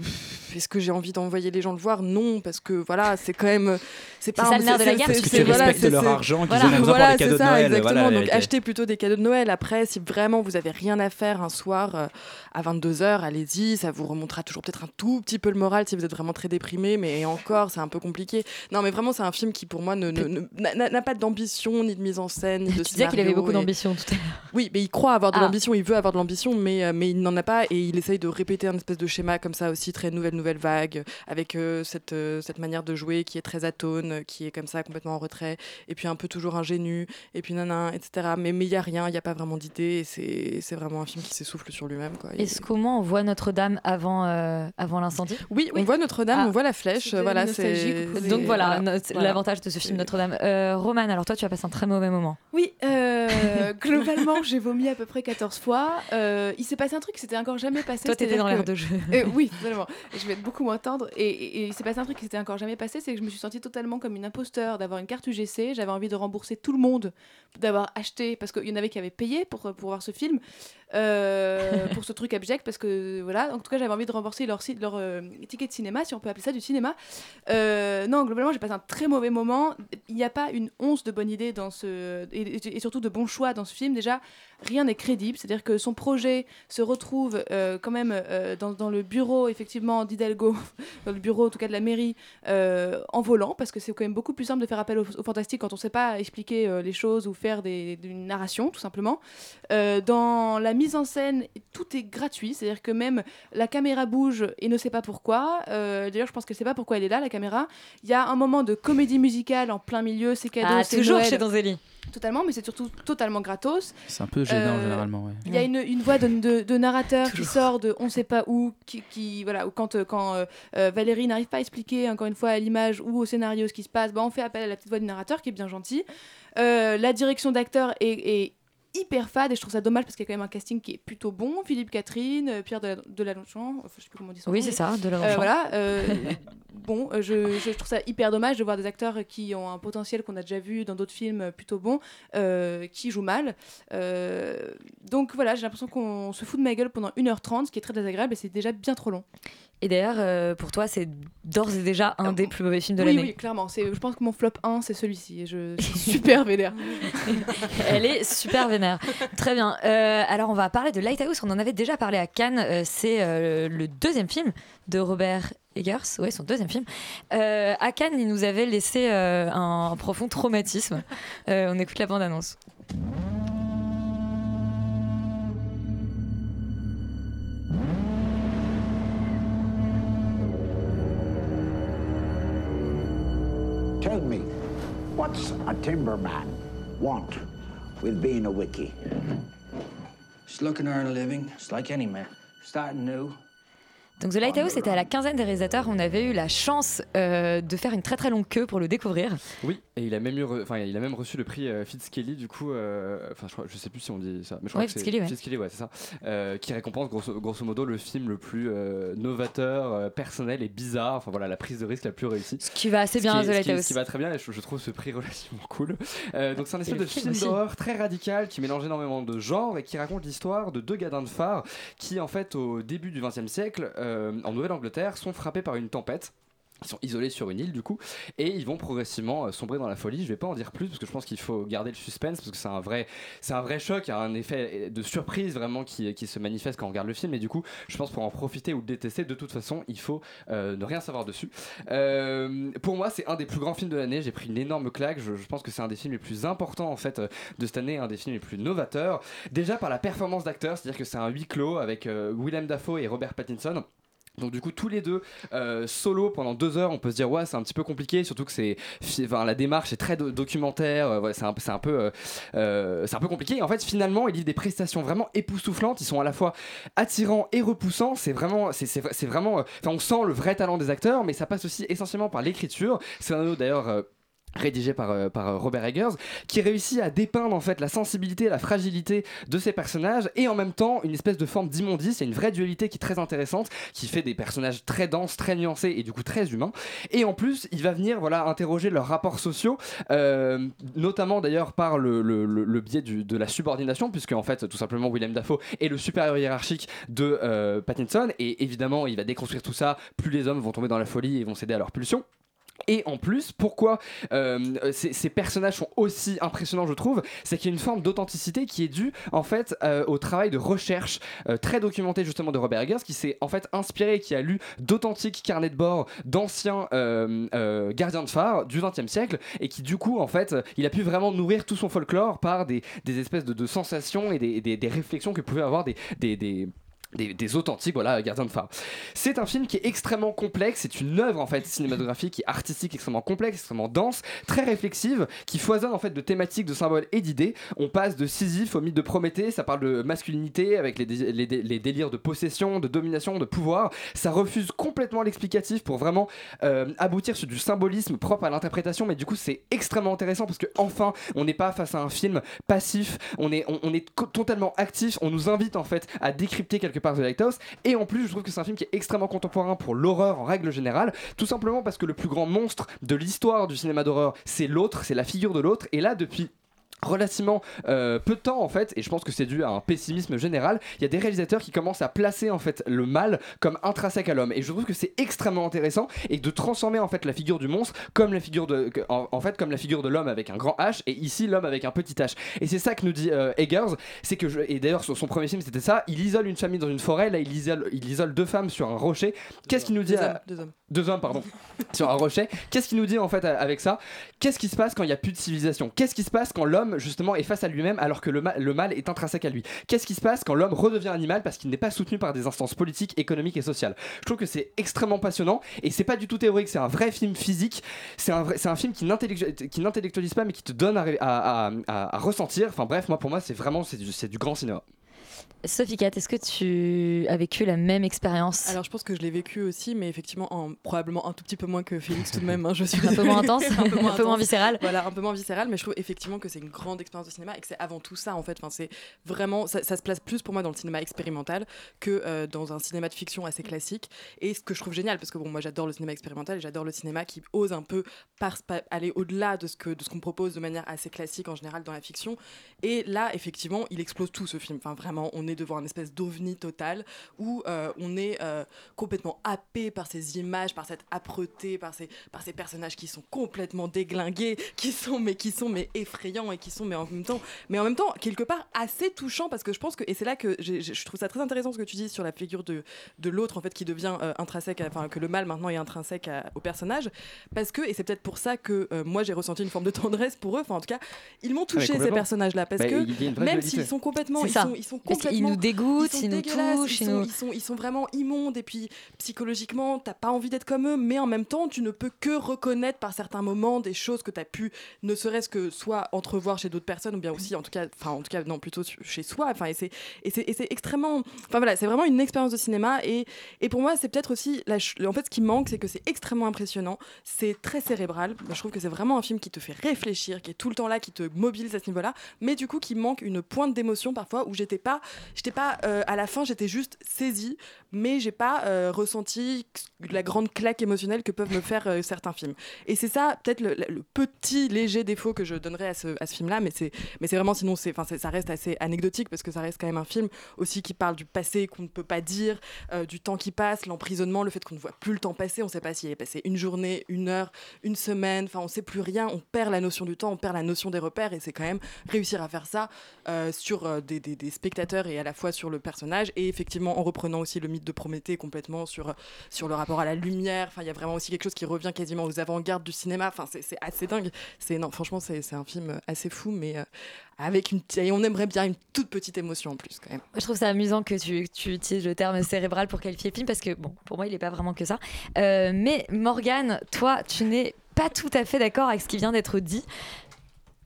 Speaker 12: Est-ce que j'ai envie d'envoyer les gens le voir? Non, parce que voilà, c'est quand même. C'est pas
Speaker 2: ça
Speaker 12: un-
Speaker 2: le nerf de la guerre.
Speaker 4: Parce que tu
Speaker 12: voilà,
Speaker 4: respectes
Speaker 12: c'est-
Speaker 4: leur argent qu'ils
Speaker 12: voilà,
Speaker 4: ont besoin
Speaker 12: voilà,
Speaker 4: pour les cadeaux
Speaker 12: c'est
Speaker 4: de
Speaker 12: ça,
Speaker 4: Noël.
Speaker 12: Exactement.
Speaker 4: Voilà
Speaker 12: Donc achetez plutôt des cadeaux de Noël. Après, si vraiment vous avez rien à faire un soir euh, à 22h, allez-y. Ça vous remontera toujours peut-être un tout petit peu le moral si vous êtes vraiment très déprimé. Mais encore, c'est un peu compliqué. Non, mais vraiment, c'est un film qui, pour moi, ne- ne- ne- n'a pas d'ambition, ni de mise en scène, ni de
Speaker 2: Tu disais qu'il avait beaucoup
Speaker 12: et-
Speaker 2: d'ambition tout à l'heure.
Speaker 12: oui, mais il croit avoir de
Speaker 2: Ah.
Speaker 12: l'ambition, il veut avoir de l'ambition, mais, euh, mais il n'en a pas et il essaye de répéter un espèce de schéma comme ça aussi, très nouvelle, nouvelle vague, avec euh, cette, euh, cette manière de jouer qui est très atone, qui est comme ça complètement en retrait, et puis un peu toujours ingénu, et puis nanan, etc. Mais mais il n'y a rien, il n'y a pas vraiment d'idée, et c'est c'est vraiment un film qui s'essouffle sur lui-même. quoi. Et-
Speaker 2: Est-ce comment on voit Notre-Dame avant, euh, avant l'incendie?
Speaker 12: Oui, on voit Notre-Dame,
Speaker 2: Ah.
Speaker 12: on voit la flèche, voilà, c'est...
Speaker 2: Donc voilà, l'avantage de ce film Notre-Dame. Euh, Roman, alors toi, tu as passé un très mauvais moment.
Speaker 13: Oui, euh, globalement, j'ai vomi à peu près 14 fois. Euh, il s'est passé un truc qui s'était encore jamais passé.
Speaker 2: Toi, t'étais dans l'air
Speaker 13: que-
Speaker 2: de jeu.
Speaker 13: Euh, oui, totalement. Je vais être beaucoup moins tendre. Et, et- et il s'est passé un truc qui s'était encore jamais passé, c'est que je me suis sentie totalement comme une imposteur d'avoir une carte UGC. J'avais envie de rembourser tout le monde d'avoir acheté, parce qu'il y en avait qui avaient payé pour, pour voir ce film, euh, pour ce truc abject, parce que voilà. En tout cas, j'avais envie de rembourser leur, leur euh, ticket de cinéma, si on peut appeler ça du cinéma. Euh, non, globalement, j'ai passé un très mauvais moment. Il n'y a pas une once de bonne idée dans ce. Et, et- surtout de bons choix dans ce film. Déjà, rien n'est crédible. C'est-à-dire que son projet se retrouve euh, quand même euh, dans, dans le bureau, effectivement, d'Hidalgo, dans le bureau, en tout cas de la mairie, euh, en volant, parce que c'est quand même beaucoup plus simple de faire appel au, au fantastique quand on ne sait pas expliquer les choses ou faire des, une narration, tout simplement. Dans la mise en scène, tout est gratuit. C'est-à-dire que même la caméra bouge et ne sait pas pourquoi. D'ailleurs, je pense qu'elle ne sait pas pourquoi elle est là, la caméra. Il y a un moment de comédie musicale en plein milieu, c'est cadeau,
Speaker 2: Ah,
Speaker 13: c'est
Speaker 2: toujours
Speaker 13: Noël.
Speaker 2: chez Donzelli.
Speaker 13: Totalement, mais c'est surtout totalement gratos.
Speaker 4: C'est un peu gênant
Speaker 13: Euh,
Speaker 4: généralement. ouais.
Speaker 13: Il y a une, une voix de, de- de narrateur qui sort de on sait pas où, qui, qui- voilà, ou quand, euh, quand euh, Valérie n'arrive pas à expliquer encore une fois à l'image ou au scénario ce qui se passe, bah, on fait appel à la petite voix du narrateur qui est bien gentil. Euh, la direction d'acteur est, est hyper fade et je trouve ça dommage parce qu'il y a quand même un casting qui est plutôt bon. Philippe Catherine, euh, Pierre de, de enfin, je sais plus comment on dit son
Speaker 2: Oui, c'est ça, de la
Speaker 13: Euh, voilà. euh, bon, euh, je, je trouve ça hyper dommage de voir des acteurs qui ont un potentiel qu'on a déjà vu dans d'autres films plutôt bons, euh, qui jouent mal. Donc voilà, j'ai l'impression qu'on se fout de ma gueule pendant 1h30, ce qui est très désagréable et c'est déjà bien trop long.
Speaker 2: Et d'ailleurs, euh, pour toi, c'est d'ores et déjà un des plus mauvais films de
Speaker 13: oui,
Speaker 2: l'année.
Speaker 13: oui, clairement. Je pense que mon flop 1, c'est celui-ci. Et je suis super vénère.
Speaker 2: Elle est super vénère. Très bien. Euh, alors, on va parler de Lighthouse. On en avait déjà parlé à Cannes. Euh, c'est euh, le deuxième film de Robert Eggers. Ouais, son deuxième film. À Cannes, il nous avait laissé un, profond traumatisme. On écoute la bande-annonce.
Speaker 14: What's a timberman want with being a wiki?
Speaker 15: Just looking to earn a living, just like any man. Starting new,
Speaker 2: Donc The Lighthouse était à la quinzaine des réalisateurs. On avait eu la chance euh, de faire une très très longue queue pour le découvrir.
Speaker 7: Oui, et il a même eu, enfin, il a même reçu le prix euh, Fitzkelly du coup, euh, enfin, je, crois- je sais plus si on dit ça, mais je crois
Speaker 2: Ouais,
Speaker 7: que c'est
Speaker 2: Fitzkelly, ouais.
Speaker 7: Fitzkelly, ouais, c'est ça, euh, qui récompense grosso, grosso modo le film le plus euh, novateur, personnel et bizarre. Enfin voilà, la prise de risque la plus réussie. Ce
Speaker 2: qui va assez bien à The
Speaker 7: Ce qui,
Speaker 2: Lighthouse.
Speaker 7: ce qui va très bien, et je, je trouve ce prix relativement cool. Donc c'est un espèce de
Speaker 2: film
Speaker 7: film
Speaker 2: aussi.
Speaker 7: d'horreur très radical qui mélange énormément de genres et qui raconte l'histoire de deux gadins de phare qui en fait au début du XXe siècle en Nouvelle-Angleterre sont frappés par une tempête. Ils sont isolés sur une île du coup et ils vont progressivement euh, sombrer dans la folie. Je vais pas en dire plus parce que je pense qu'il faut garder le suspense parce que c'est un vrai, c'est un vrai choc, a un effet de surprise vraiment qui, qui se manifeste quand on regarde le film et du coup je pense pour en profiter ou le détester de toute façon il faut euh, ne rien savoir dessus. Euh, pour moi c'est un des plus grands films de l'année. J'ai pris une énorme claque. Je, pense que c'est un des films les plus importants en fait euh, de cette année, un des films les plus novateurs. Déjà par la performance d'acteurs, c'est-à-dire que c'est un huis clos avec euh, Willem Dafoe et Robert Pattinson. Donc du coup tous les deux euh, solo pendant deux heures on peut se dire ouais c'est un petit peu compliqué surtout que c'est la démarche est très do- documentaire c'est un, peu compliqué. En fait finalement ils livrent des prestations vraiment époustouflantes. Ils sont à la fois attirants et repoussants. C'est vraiment c'est vraiment euh, on sent le vrai talent des acteurs mais ça passe aussi essentiellement par l'écriture. C'est un d'ailleurs euh, rédigé par, euh, par euh, Robert Eggers, qui réussit à dépeindre en fait la sensibilité, la fragilité de ces personnages et en même temps une espèce de forme d'immondice. A une vraie dualité qui est très intéressante, qui fait des personnages très denses, très nuancés et du coup très humains. Et en plus, il va venir voilà interroger leurs rapports sociaux, euh, notamment d'ailleurs par le, le- le- biais de la subordination, puisque en fait tout simplement Willem Dafoe est le supérieur hiérarchique de Pattinson et évidemment il va déconstruire tout ça. Plus les hommes vont tomber dans la folie et vont céder à leur pulsion. Et en plus, pourquoi euh, ces, personnages sont aussi impressionnants, je trouve, c'est qu'il y a une forme d'authenticité qui est due en fait euh, au travail de recherche euh, très documenté justement de Robert Eggers, qui s'est en fait inspiré, qui a lu d'authentiques carnets de bord d'anciens gardiens de phare du XXe siècle, et qui du coup en fait, il a pu vraiment nourrir tout son folklore par des, espèces de, sensations et des réflexions que pouvaient avoir des- des- authentiques voilà gardiens de phare. C'est un film qui est extrêmement complexe, c'est une œuvre en fait cinématographique et artistique extrêmement complexe, extrêmement dense, très réflexive, qui foisonne en fait de thématiques, de symboles et d'idées. On passe de Sisyphe au mythe de Prométhée, ça parle de masculinité avec les, les dé- délires de possession, de domination, de pouvoir. Ça refuse complètement l'explicatif pour vraiment euh, aboutir sur du symbolisme propre à l'interprétation, mais du coup c'est extrêmement intéressant parce que enfin on n'est pas face à un film passif, on est, on, est totalement actif, on nous invite en fait à décrypter quelque part The Lighthouse. Et en plus je trouve que c'est un film qui est extrêmement contemporain pour l'horreur en règle générale, tout simplement parce que le plus grand monstre de l'histoire du cinéma d'horreur c'est l'autre, c'est la figure de l'autre. Et là depuis relativement euh, peu de temps en fait et je pense que c'est dû à un pessimisme général il y a des réalisateurs qui commencent à placer en fait le mal comme intrinsèque à l'homme. Et je trouve que c'est extrêmement intéressant et de transformer en fait la figure du monstre comme la figure de en, en fait comme la figure de l'homme avec un grand H et ici l'homme avec un petit H. Et c'est ça que nous dit euh, Eggers c'est que je, et d'ailleurs sur son premier film c'était ça il isole une famille dans une forêt là il isole, il isole deux femmes sur un rocher. Qu'est-ce qu'il nous dit
Speaker 12: Deux
Speaker 7: à-
Speaker 12: hommes, deux hommes.
Speaker 7: deux hommes, pardon, sur un rocher. Qu'est-ce qu'il nous dit en fait avec ça? Qu'est-ce qui se passe quand il n'y a plus de civilisation? Qu'est-ce qui se passe quand l'homme justement est face à lui-même alors que le, le mal est intrinsèque à lui Qu'est-ce qui se passe quand l'homme redevient animal parce qu'il n'est pas soutenu par des instances politiques, économiques et sociales? Je trouve que c'est extrêmement passionnant et c'est pas du tout théorique, c'est un vrai film physique. C'est un, un film qui n'intellectu- qui n'intellectualise pas mais qui te donne à, ressentir. Enfin bref, moi pour moi c'est vraiment c'est du grand cinéma.
Speaker 2: Sophie Cat, est-ce que tu as vécu la même expérience
Speaker 12: Alors je pense que je l'ai vécu aussi, mais effectivement en probablement un tout petit peu moins que Félix tout de même. hein, je suis
Speaker 2: Un peu moins intense, un peu moins
Speaker 12: intense.
Speaker 2: viscéral.
Speaker 12: Voilà, un peu moins viscéral, mais je trouve effectivement que c'est une grande expérience de cinéma et que c'est avant tout ça en fait. Enfin, c'est vraiment ça, ça se place plus pour moi dans le cinéma expérimental que euh, dans un cinéma de fiction assez classique. Et ce que je trouve génial, parce que bon, moi j'adore le cinéma expérimental et j'adore le cinéma qui ose un peu par- aller au-delà de ce que de ce qu'on propose de manière assez classique en général dans la fiction. Et là, effectivement, il explose tout ce film. Enfin, vraiment, on est devant un espèce d'ovni total où euh, on est euh, complètement happé par ces images, par cette âpreté, par ces, par ces personnages qui sont complètement déglingués, qui sont mais qui sont mais effrayants et qui sont mais en même temps, mais en même temps quelque part assez touchants parce que je pense que et c'est là que je trouve ça très intéressant ce que tu dis sur la figure de, de l'autre en fait qui devient euh, intrinsèque, enfin que le mal maintenant est intrinsèque à- au personnage parce que et c'est peut-être pour ça que euh, moi j'ai ressenti une forme de tendresse pour eux. Enfin en tout cas, ils m'ont
Speaker 7: Ah,
Speaker 12: touché ces
Speaker 7: complètement.
Speaker 12: personnages là parce
Speaker 7: Bah,
Speaker 12: que même s'ils sont complètement ils sont, ils sont
Speaker 2: Mais
Speaker 12: complètement-
Speaker 2: nous dégoûtent,
Speaker 12: ils,
Speaker 2: ils nous touchent,
Speaker 12: ils
Speaker 2: ils
Speaker 12: sont,
Speaker 2: nous-
Speaker 12: ils, sont, ils sont vraiment immondes et puis psychologiquement t'as pas envie d'être comme eux mais en même temps tu ne peux que reconnaître par certains moments des choses que tu as pu ne serait-ce que soit entrevoir chez d'autres personnes ou bien aussi en tout cas enfin en tout cas non plutôt chez soi enfin et c'est extrêmement enfin voilà c'est vraiment une expérience de cinéma et et pour moi c'est peut-être aussi la en fait ce qui manque c'est que c'est extrêmement impressionnant c'est très cérébral je trouve que c'est vraiment un film qui te fait réfléchir qui est tout le temps là qui te mobilise à ce niveau-là mais du coup qui manque une pointe d'émotion parfois où j'étais pas j'étais pas euh, à la fin j'étais juste saisie mais j'ai pas euh, ressenti la grande claque émotionnelle que peuvent me faire euh, certains films. Et c'est ça peut-être le, petit léger défaut que je donnerais à ce, à ce film là mais c'est mais c'est vraiment sinon c'est ça reste assez anecdotique parce que ça reste quand même un film aussi qui parle du passé qu'on ne peut pas dire du temps qui passe l'emprisonnement le fait qu'on ne voit plus le temps passer on sait pas s'il est passé une journée une heure une semaine enfin on sait plus rien on perd la notion du temps on perd la notion des repères et c'est quand même réussir à faire ça sur des, des- des spectateurs et à la fois sur le personnage et effectivement en reprenant aussi le mythe de Prométhée complètement sur, sur le rapport à la lumière enfin il y a vraiment aussi quelque chose qui revient quasiment aux avant-gardes du cinéma enfin c'est assez dingue c'est non franchement c'est c'est un film assez fou mais euh, avec une et on aimerait bien une toute petite émotion en plus quand même
Speaker 2: Je trouve ça amusant que tu, tu utilises le terme cérébral pour qualifier le film parce que, bon, pour moi, il n'est pas vraiment que ça. Euh, mais Morgane, toi, tu n'es pas tout à fait d'accord avec ce qui vient d'être dit.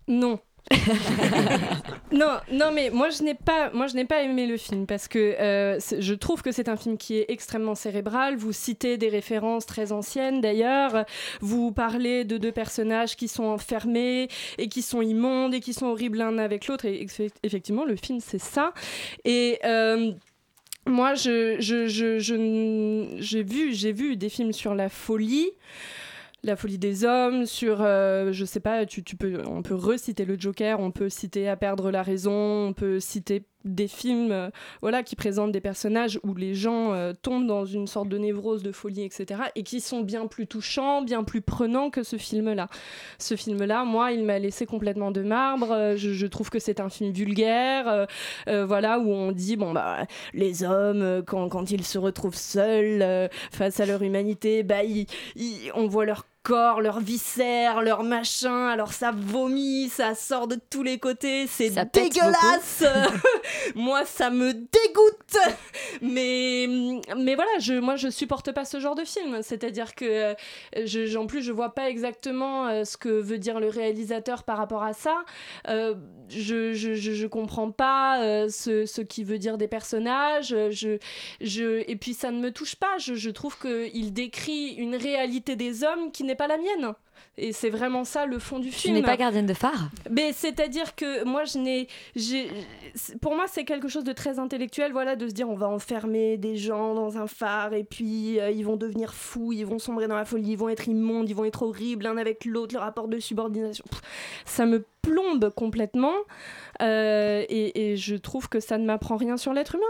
Speaker 15: Non. non, non, mais moi je n'ai pas, moi je n'ai pas aimé le film parce que euh, je trouve que c'est un film qui est extrêmement cérébral. Vous citez des références très anciennes d'ailleurs. Vous parlez de deux personnages qui sont enfermés et qui sont immondes et qui sont horribles l'un avec l'autre. Et eff- effectivement, le film c'est ça. Et euh, moi, j'ai vu, j'ai vu des films sur la folie. La folie des hommes, sur, euh, je sais pas, tu, tu peux, on peut reciter le Joker, on peut citer À perdre la raison, on peut citer des films euh, voilà, qui présentent des personnages où les gens euh, tombent dans une sorte de névrose, de folie, etc. et qui sont bien plus touchants, bien plus prenants que ce film-là. Ce film-là, moi, il m'a laissé complètement de marbre. Euh, Je, trouve que c'est un film vulgaire, voilà, où on dit, bon, bah, les hommes, quand, quand ils se retrouvent seuls face à leur humanité, bah, ils- on voit leur corps, leurs viscères, leurs machins, alors ça vomit, ça sort de tous les côtés, c'est dégueulasse Moi, ça me dégoûte mais, mais voilà, je, moi, je supporte pas ce genre de film. C'est-à-dire que, euh, je, en plus, je vois pas exactement euh, ce que veut dire le réalisateur par rapport à ça. Euh, je, je, je, comprends pas euh, ce, ce qu'il veut dire des personnages. Je, je, et puis, ça ne me touche pas. Je, je trouve qu'il décrit une réalité des hommes qui n'est pas la mienne. Et c'est vraiment ça le fond du
Speaker 2: Tu
Speaker 15: film.
Speaker 2: n'es pas gardienne de phare?
Speaker 15: Mais c'est-à-dire que moi, je n'ai, pour moi, c'est quelque chose de très intellectuel, voilà, de se dire on va enfermer des gens dans un phare et puis euh, ils vont devenir fous, ils vont sombrer dans la folie, ils vont être immondes, ils vont être horribles l'un avec l'autre, le rapport de subordination, Pff, ça me plombe complètement euh, et, et je trouve que ça ne m'apprend rien sur l'être humain.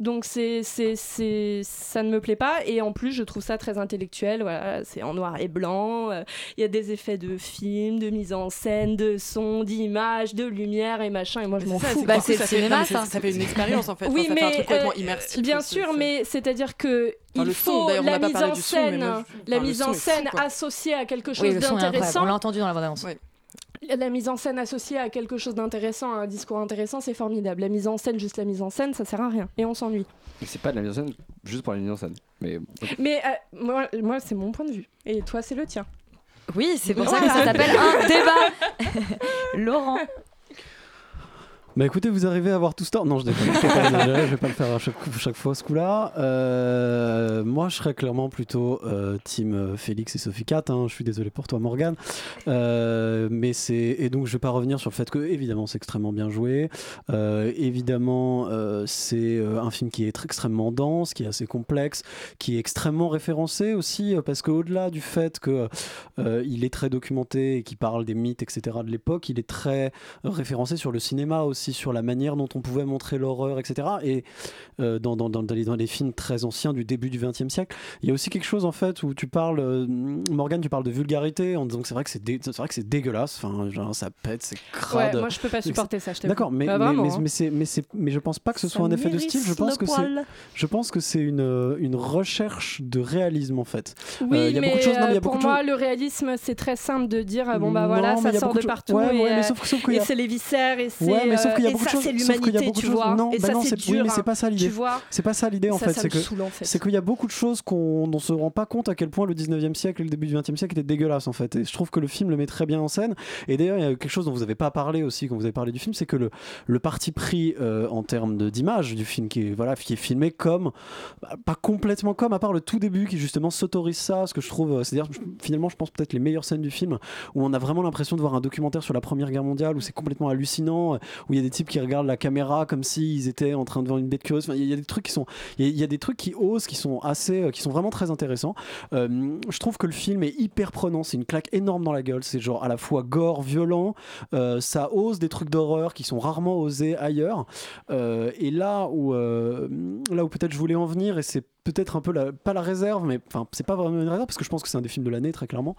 Speaker 15: Donc c'est, c'est, c'est, ça ne me plaît pas et en plus je trouve ça très intellectuel, voilà, c'est en noir et blanc, euh, il y a des effets de film, de mise en scène, de son, d'image, de lumière et machin et moi je m'en fous.
Speaker 12: c'est Bah, c'est le ça fait- cinéma, non, mais ça. ça fait une expérience, en fait.
Speaker 15: Oui
Speaker 12: Enfin, ça fait un
Speaker 15: mais
Speaker 12: truc complètement
Speaker 15: euh,
Speaker 12: immersif
Speaker 15: bien sûr
Speaker 12: c'est-
Speaker 15: mais c'est-à-dire que
Speaker 12: Enfin,
Speaker 15: il
Speaker 12: son,
Speaker 15: faut la mise en
Speaker 12: mais
Speaker 15: scène,
Speaker 12: moi, je-
Speaker 15: la
Speaker 12: enfin,
Speaker 15: mise
Speaker 12: son
Speaker 15: en
Speaker 12: fou,
Speaker 15: scène associée à quelque chose
Speaker 2: Oui,
Speaker 15: d'intéressant.
Speaker 2: On l'a entendu dans la bande-annonce.
Speaker 15: La mise en scène associée à quelque chose d'intéressant, à un discours intéressant, c'est formidable. La mise en scène, juste la mise en scène, ça sert à rien et on s'ennuie.
Speaker 7: Mais c'est pas de la mise en scène juste pour la mise en scène. Mais
Speaker 15: Mais euh, moi, moi c'est mon point de vue. Et toi, c'est le tien.
Speaker 2: Oui, c'est pour ça que ça s'appelle un débat. Laurent.
Speaker 5: Bah écoutez, vous arrivez à avoir tout ce temps. Non, je déconne, je vais pas exagérer, je vais pas le faire à chaque, chaque fois ce coup-là. Euh, moi, je serais clairement plutôt euh, team Félix et Sophie Cat. hein. Je suis désolé pour toi, Morgane. Euh, mais c'est et donc je vais pas revenir sur le fait que évidemment c'est extrêmement bien joué. Évidemment, c'est un film qui est très- extrêmement dense, qui est assez complexe, qui est extrêmement référencé aussi, parce qu'au-delà du fait que il est très documenté et qui parle des mythes, etc. de l'époque, il est très référencé sur le cinéma aussi, sur la manière dont on pouvait montrer l'horreur, etc. Et euh, dans, dans, dans, les, dans les films très anciens du début du XXe siècle, il y a aussi quelque chose en fait où tu parles, euh, Morgane, tu parles de vulgarité en disant que c'est vrai que c'est dé- vrai que c'est dégueulasse, enfin genre ça pète, c'est crade.
Speaker 15: Ouais, moi, je peux pas supporter ça, je.
Speaker 5: D'accord, mais,
Speaker 15: Bah,
Speaker 5: mais, mais,
Speaker 15: hein.
Speaker 5: mais mais je pense pas que ce
Speaker 15: Ça
Speaker 5: soit un effet de style. Je pense que c'est je pense que c'est une euh, une recherche de réalisme en fait.
Speaker 15: Oui,
Speaker 5: Euh, il y a
Speaker 15: mais
Speaker 5: beaucoup de choses. non, mais y a
Speaker 15: euh, pour
Speaker 5: beaucoup
Speaker 15: moi, le réalisme, c'est très simple de dire bon bah voilà, ça sort de partout
Speaker 5: Ouais,
Speaker 15: et,
Speaker 5: ouais,
Speaker 15: euh, c'est les viscères et c'est
Speaker 5: Ouais, qu'il y a beaucoup de choses.
Speaker 15: l'humanité,
Speaker 5: beaucoup de
Speaker 15: tu
Speaker 5: choses-
Speaker 15: vois.
Speaker 5: Non,
Speaker 15: Et
Speaker 5: bah
Speaker 15: ça,
Speaker 5: non,
Speaker 15: c'est dur,
Speaker 5: mais c'est
Speaker 15: hein.
Speaker 5: pas ça l'idée. C'est pas ça l'idée en fait. C'est que c'est qu'il y a beaucoup de choses qu'on on se rend pas compte à quel point le 19e siècle et le début du 20e siècle étaient dégueulasses en fait. Et je trouve que le film le met très bien en scène. Et d'ailleurs, il y a quelque chose dont vous avez pas parlé aussi quand vous avez parlé du film, c'est que le, le parti pris euh, en termes d'image du film qui est voilà qui est filmé comme bah, pas complètement comme à part le tout début qui justement s'autorise ça, ce que je trouve, euh, c'est-à-dire finalement je pense peut-être les meilleures scènes du film où on a vraiment l'impression de voir un documentaire sur la Première Guerre mondiale où c'est complètement hallucinant, où il y a des types qui regardent la caméra comme s'ils étaient en train de voir une bête curieuse. Il y, a- des trucs qui sont, il y, a- des trucs qui osent, qui sont assez, euh, qui sont vraiment très intéressants. Euh, je trouve que le film est hyper prenant, c'est une claque énorme dans la gueule. C'est genre à la fois gore, violent, euh, ça ose des trucs d'horreur qui sont rarement osés ailleurs. Et là où, là où peut-être je voulais en venir, et c'est peut-être un peu pas la réserve, mais enfin c'est pas vraiment une réserve parce que je pense que c'est un des films de l'année très clairement.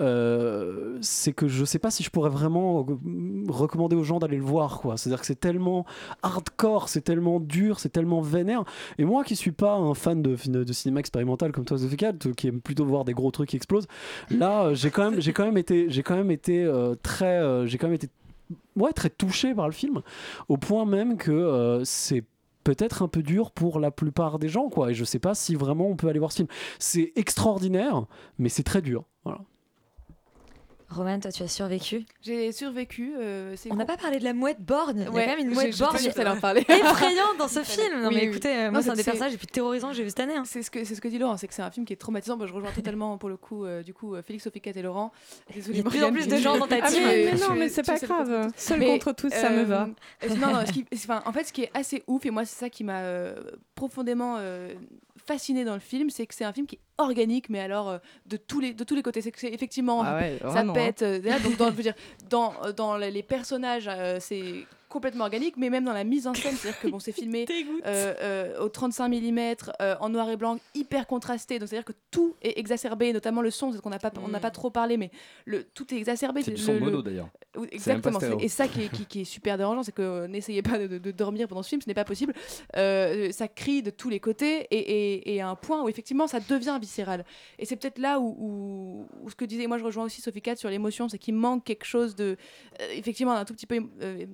Speaker 5: Euh, c'est que je sais pas si je pourrais vraiment recommander aux gens d'aller le voir quoi. C'est-à-dire que c'est tellement hardcore, c'est tellement dur, c'est tellement vénère. Et moi qui suis pas un fan de, cinéma expérimental comme toi Zofika, qui aime plutôt voir des gros trucs qui explosent, là euh, j'ai quand même été j'ai quand même été euh, très j'ai quand même été ouais très touché par le film au point même que c'est peut-être un peu dur pour la plupart des gens quoi. Et je sais pas si vraiment on peut aller voir ce film. C'est extraordinaire mais c'est très dur. Voilà
Speaker 2: Roman, toi, tu as survécu.
Speaker 13: J'ai survécu. euh,
Speaker 2: On n'a pas parlé de la mouette borgne. Il y a
Speaker 13: Ouais,
Speaker 2: quand même une mouette
Speaker 13: parler.
Speaker 2: effrayante dans ce film. Non,
Speaker 13: Oui,
Speaker 2: mais
Speaker 13: oui.
Speaker 2: écoutez, euh,
Speaker 13: Non,
Speaker 2: moi, c'est un des personnages les plus terrorisants que j'ai vu cette année. hein.
Speaker 13: C'est ce que c'est ce que dit Laurent, c'est que c'est un film qui est traumatisant. Moi, je rejoins totalement pour le coup, euh, du coup, euh, Félix, Sophie, Kat et Laurent. Désolée,
Speaker 2: Il y a de plus en plus de gens dans ta
Speaker 15: Ah,
Speaker 2: team.
Speaker 15: mais, mais non, mais c'est pas grave. Seul contre tous, ça me va.
Speaker 13: non, non, ce qui- enfin, en fait, ce qui est assez ouf, et moi, c'est ça qui m'a profondément fasciné dans le film, c'est que c'est un film qui est organique, mais alors euh, de, tous les, de tous les côtés. C'est que c'est effectivement,
Speaker 15: Ah ouais,
Speaker 13: ça
Speaker 15: vraiment,
Speaker 13: pète. euh, donc, dans, je veux dire, dans, euh, dans les personnages, c'est complètement organique, mais même dans la mise en scène, c'est-à-dire que bon, c'est filmé euh, euh, au 35 mm, en noir et blanc, hyper contrasté. Donc c'est-à-dire que tout est exacerbé, notamment le son, c'est ce qu'on n'a pas, on n'a pas trop parlé, mais le, tout est exacerbé.
Speaker 7: C'est du son
Speaker 13: le-
Speaker 7: mono, d'ailleurs.
Speaker 13: Exactement. Et ça qui est, qui, qui est super dérangeant, c'est que euh, n'essayez pas de, de- de dormir pendant ce film, ce n'est pas possible. Euh, ça crie de tous les côtés et, et- et à un point où effectivement ça devient viscéral. Et c'est peut-être là où, où- où ce que disait, moi je rejoins aussi Sophie Kat sur l'émotion, c'est qu'il manque quelque chose de, euh, effectivement, un tout petit peu euh,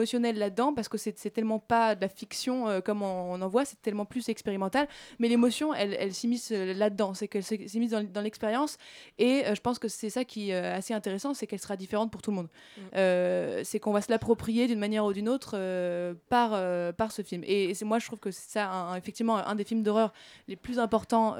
Speaker 13: émotionnel là-dedans parce que c'est c'est tellement pas de la fiction euh, comme on, on en voit, c'est tellement plus expérimental. Mais l'émotion, elle, elle s'immisce euh, là-dedans, c'est qu'elle s'immisce dans, dans l'expérience. Et euh, je pense que c'est ça qui est assez intéressant, c'est qu'elle sera différente pour tout le monde. Euh, c'est qu'on va se l'approprier d'une manière ou d'une autre par, par ce film. Et, et c'est moi, je trouve que c'est ça, un- effectivement, un des films d'horreur les plus importants.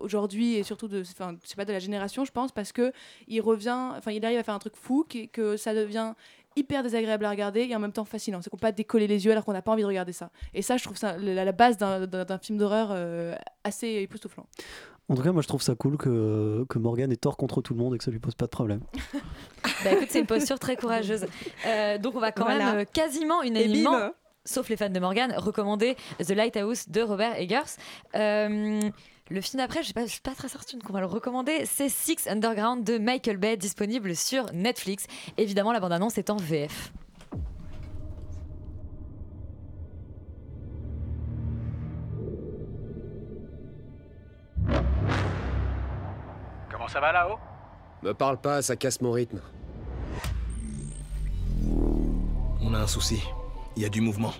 Speaker 13: aujourd'hui et surtout de enfin sais pas de la génération je pense parce que il revient enfin il arrive à faire un truc fou qui, que ça devient hyper désagréable à regarder et en même temps fascinant c'est qu'on peut pas décoller les yeux alors qu'on n'a pas envie de regarder ça et ça je trouve ça la, la base d'un- film d'horreur euh, assez époustouflant
Speaker 5: en tout cas moi je trouve ça cool que, que Morgan ait tort contre tout le monde et que ça lui pose pas de problème
Speaker 2: Bah écoute, c'est une posture très courageuse. Euh, donc on va quand
Speaker 15: Voilà.
Speaker 2: même euh, quasiment unanimement, sauf les fans de Morgan, recommander The Lighthouse de Robert Eggers. Le film d'après, je ne suis pas très certaine qu'on va le recommander, c'est Six Underground de Michael Bay, disponible sur Netflix. Évidemment, la bande-annonce est en VF.
Speaker 16: Comment ça va là-haut?
Speaker 17: Me parle pas, ça casse mon rythme.
Speaker 16: On a un souci. Il y a du mouvement.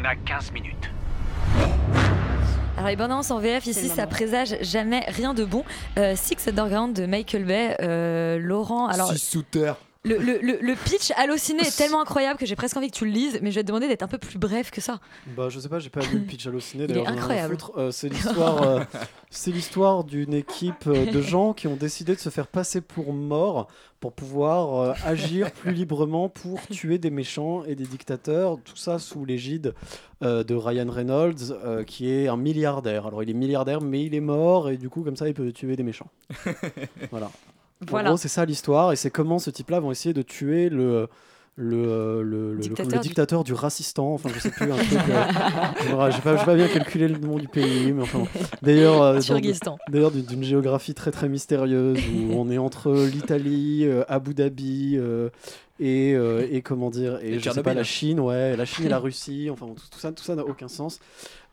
Speaker 16: On a 15 minutes.
Speaker 2: Alors les bandes annonces en VF ici, ça présage jamais rien de bon. Euh, Six Underground de Michael Bay, euh, Laurent. Alors
Speaker 9: Six sous terre.
Speaker 2: Le, le- le- le pitch halluciné est tellement incroyable que j'ai presque envie que tu le lises, mais je vais te demander d'être un peu plus bref que ça.
Speaker 5: Bah, je sais pas, j'ai pas lu le pitch halluciné.
Speaker 2: Il est incroyable.
Speaker 5: Euh, c'est l'histoire, euh, c'est l'histoire d'une équipe euh, de gens qui ont décidé de se faire passer pour morts pour pouvoir euh, agir plus librement pour tuer des méchants et des dictateurs. Tout ça sous l'égide euh, de Ryan Reynolds, euh, qui est un milliardaire. Alors, il est milliardaire, mais il est mort et du coup, comme ça, il peut tuer des méchants. voilà.
Speaker 2: Voilà.
Speaker 5: En gros, c'est ça l'histoire et c'est comment ce type-là vont essayer de tuer le le, euh, le, le-
Speaker 2: Dictateur
Speaker 5: le
Speaker 2: du-
Speaker 5: dictateur du racistan, enfin je sais plus, un truc. euh, pas, bien calculé le nom du pays, mais enfin. D'ailleurs, euh, d'ailleurs d'une géographie très très mystérieuse où on est entre l'Italie, euh, Abu Dhabi euh, et, euh, et comment dire, et,
Speaker 4: Et
Speaker 5: je sais pas, la Chine, ouais, la Chine et la Russie, enfin tout ça, tout ça n'a aucun sens.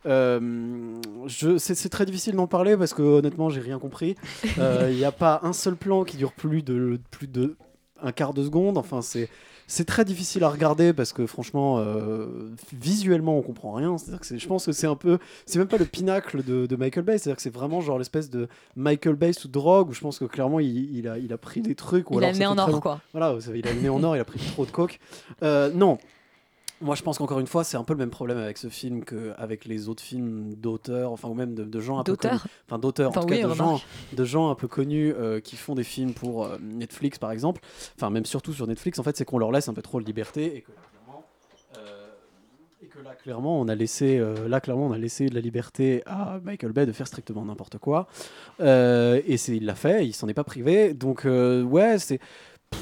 Speaker 5: Euh, c'est très difficile d'en parler parce que honnêtement j'ai rien compris. Euh, Il n'y a pas un seul plan qui dure plus de plus de un quart de seconde. Enfin c'est c'est très difficile à regarder parce que franchement euh, visuellement on comprend rien. C'est-à-dire que je pense que c'est un peu c'est même pas le pinacle de, de Michael Bay. C'est-à-dire que c'est vraiment genre l'espèce de Michael Bay sous drogue où je pense que clairement il, il a il a pris des trucs. Ou
Speaker 2: Il a
Speaker 5: alors
Speaker 2: le nez
Speaker 5: fait
Speaker 2: en or,
Speaker 5: long-
Speaker 2: quoi.
Speaker 5: Voilà il a le en or. Il a pris trop de coke. Euh, non. Moi, je pense qu'encore une fois, c'est un peu le même problème avec ce film qu'avec les autres films d'auteurs, enfin, ou même de, de gens un peu connus. Enfin, d'auteurs,
Speaker 2: Enfin,
Speaker 5: en tout
Speaker 2: oui,
Speaker 5: cas, de gens, de gens un peu connus euh, qui font des films pour euh, Netflix, par exemple. Enfin, même surtout sur Netflix, en fait, c'est qu'on leur laisse un peu trop de liberté et que euh, et que là, clairement, on a laissé, euh, là, clairement, on a laissé de la liberté à Michael Bay de faire strictement n'importe quoi. Euh, et c'est, il l'a fait, il s'en est pas privé. Donc, euh, ouais, c'est.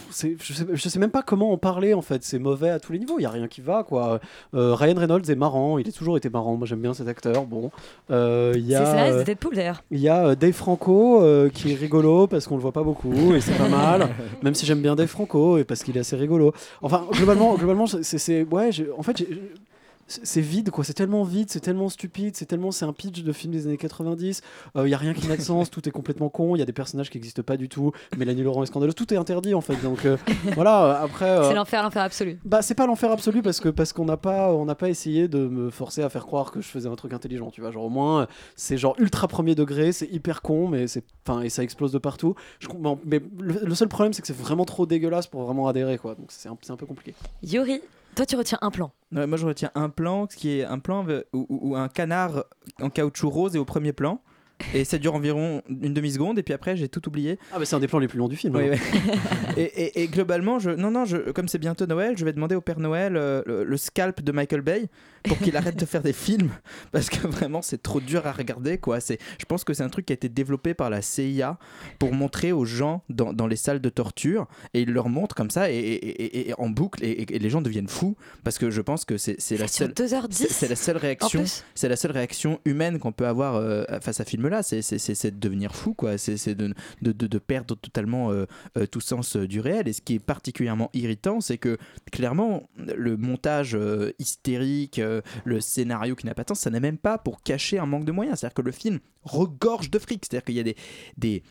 Speaker 5: C'est- je, sais, je sais même pas comment en parler en fait, c'est mauvais à tous les niveaux, il y a rien qui va quoi. Euh, Ryan Reynolds est marrant, il a toujours été marrant, moi j'aime bien cet acteur. Bon, Euh, il y
Speaker 2: C'est
Speaker 5: a
Speaker 2: le scénariste
Speaker 5: euh,
Speaker 2: de Deadpool d'ailleurs.
Speaker 5: il y a euh, Dave Franco euh, qui est rigolo parce qu'on le voit pas beaucoup et c'est pas mal. Même si j'aime bien Dave Franco et parce qu'il est assez rigolo. Enfin, globalement, globalement, c'est, c'est- ouais, j'ai- en fait, j'ai- c'est vide quoi. C'est tellement vide, c'est tellement stupide, c'est tellement, c'est un pitch de film des années 90. Il y a rien qui n'a de sens, tout est complètement con. Il y a des personnages qui n'existent pas du tout. Mélanie Laurent est scandaleuse, tout est interdit en fait. Donc euh, voilà. euh, Après. euh,
Speaker 2: C'est l'enfer, l'enfer absolu.
Speaker 5: bah, c'est pas l'enfer absolu parce que parce qu'on n'a pas on n'a pas essayé de me forcer à faire croire que je faisais un truc intelligent, tu vois. Genre au moins c'est genre ultra premier degré, c'est hyper con mais c'est enfin et ça explose de partout. Je mais le, le seul problème c'est que c'est vraiment trop dégueulasse pour vraiment adhérer quoi. Donc c'est un, c'est un peu compliqué.
Speaker 2: Yuri, toi tu retiens un plan.
Speaker 4: Ouais, moi je retiens un plan qui est un plan euh, où, un canard en caoutchouc rose est au premier plan. Et ça dure environ une demi-seconde, et puis après j'ai tout oublié.
Speaker 5: Ah, mais c'est un des plans les plus longs du film.
Speaker 4: Oui,
Speaker 5: hein.
Speaker 4: et, et- et globalement, je, non, non, je, comme c'est bientôt Noël, je vais demander au Père Noël euh, le, le scalp de Michael Bay pour qu'il arrête de faire des films parce que vraiment c'est trop dur à regarder. Quoi. C'est, je pense que c'est un truc qui a été développé par la CIA pour montrer aux gens dans, dans les salles de torture et il leur montre comme ça et, et- et- et en boucle et, les gens deviennent fous parce que je pense que c'est, c'est la seule
Speaker 2: 2h10.
Speaker 4: c'est, la seule réaction c'est la seule réaction humaine qu'on peut avoir euh, face à ce film là c'est, c'est, de devenir fou quoi c'est, c'est de, de, de- de perdre totalement euh, euh, tout sens du réel et ce qui est particulièrement irritant c'est que clairement le montage hystérique euh, le scénario qui n'a pas de sens ça n'est même pas pour cacher un manque de moyens. C'est à dire que le film regorge de fric. C'est à dire qu'il y a des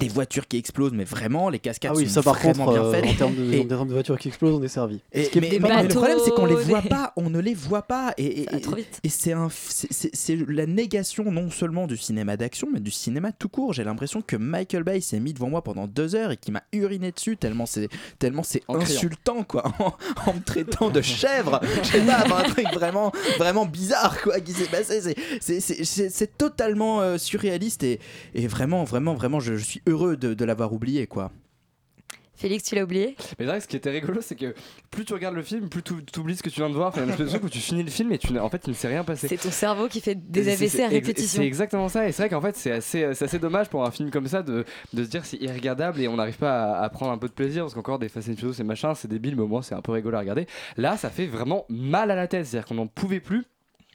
Speaker 4: des voitures qui explosent, mais vraiment, les cascades
Speaker 5: Ah oui,
Speaker 4: sont
Speaker 5: ça par
Speaker 4: vraiment
Speaker 5: contre,
Speaker 4: bien
Speaker 5: euh,
Speaker 4: faites.
Speaker 5: en termes de,
Speaker 4: Et-
Speaker 5: en termes de voitures qui explosent, on est servi.
Speaker 4: et-
Speaker 5: qui
Speaker 4: mais, le problème, c'est qu'on les voit pas, on ne les voit pas. Et, c'est la négation non seulement du cinéma d'action, mais du cinéma tout court. J'ai l'impression que Michael Bay s'est mis devant moi pendant deux heures et qu'il m'a uriné dessus tellement c'est tellement c'est insultant quoi, en, en me traitant de chèvre. Je sais pas, un truc vraiment vraiment bizarre quoi qui s'est passé. C'est- totalement euh, surréaliste et, et vraiment vraiment vraiment je, je suis heureux de, de l'avoir oublié quoi.
Speaker 2: Félix, tu l'as oublié?
Speaker 7: Mais c'est vrai que ce qui était rigolo, c'est que plus tu regardes le film, plus tu oublies ce que tu viens de voir. Enfin, il y a une où tu finis le film et tu, en fait, il ne s'est rien passé.
Speaker 2: C'est ton cerveau qui fait des AVC à répétition.
Speaker 7: C'est exactement ça. Et c'est vrai qu'en fait, c'est assez, c'est assez dommage pour un film comme ça de, de se dire c'est irregardable et on n'arrive pas à, à prendre un peu de plaisir parce qu'encore des Fast and Furious et machin, c'est débile, mais au moins c'est un peu rigolo à regarder. Là, ça fait vraiment mal à la tête. C'est-à-dire qu'on n'en pouvait plus.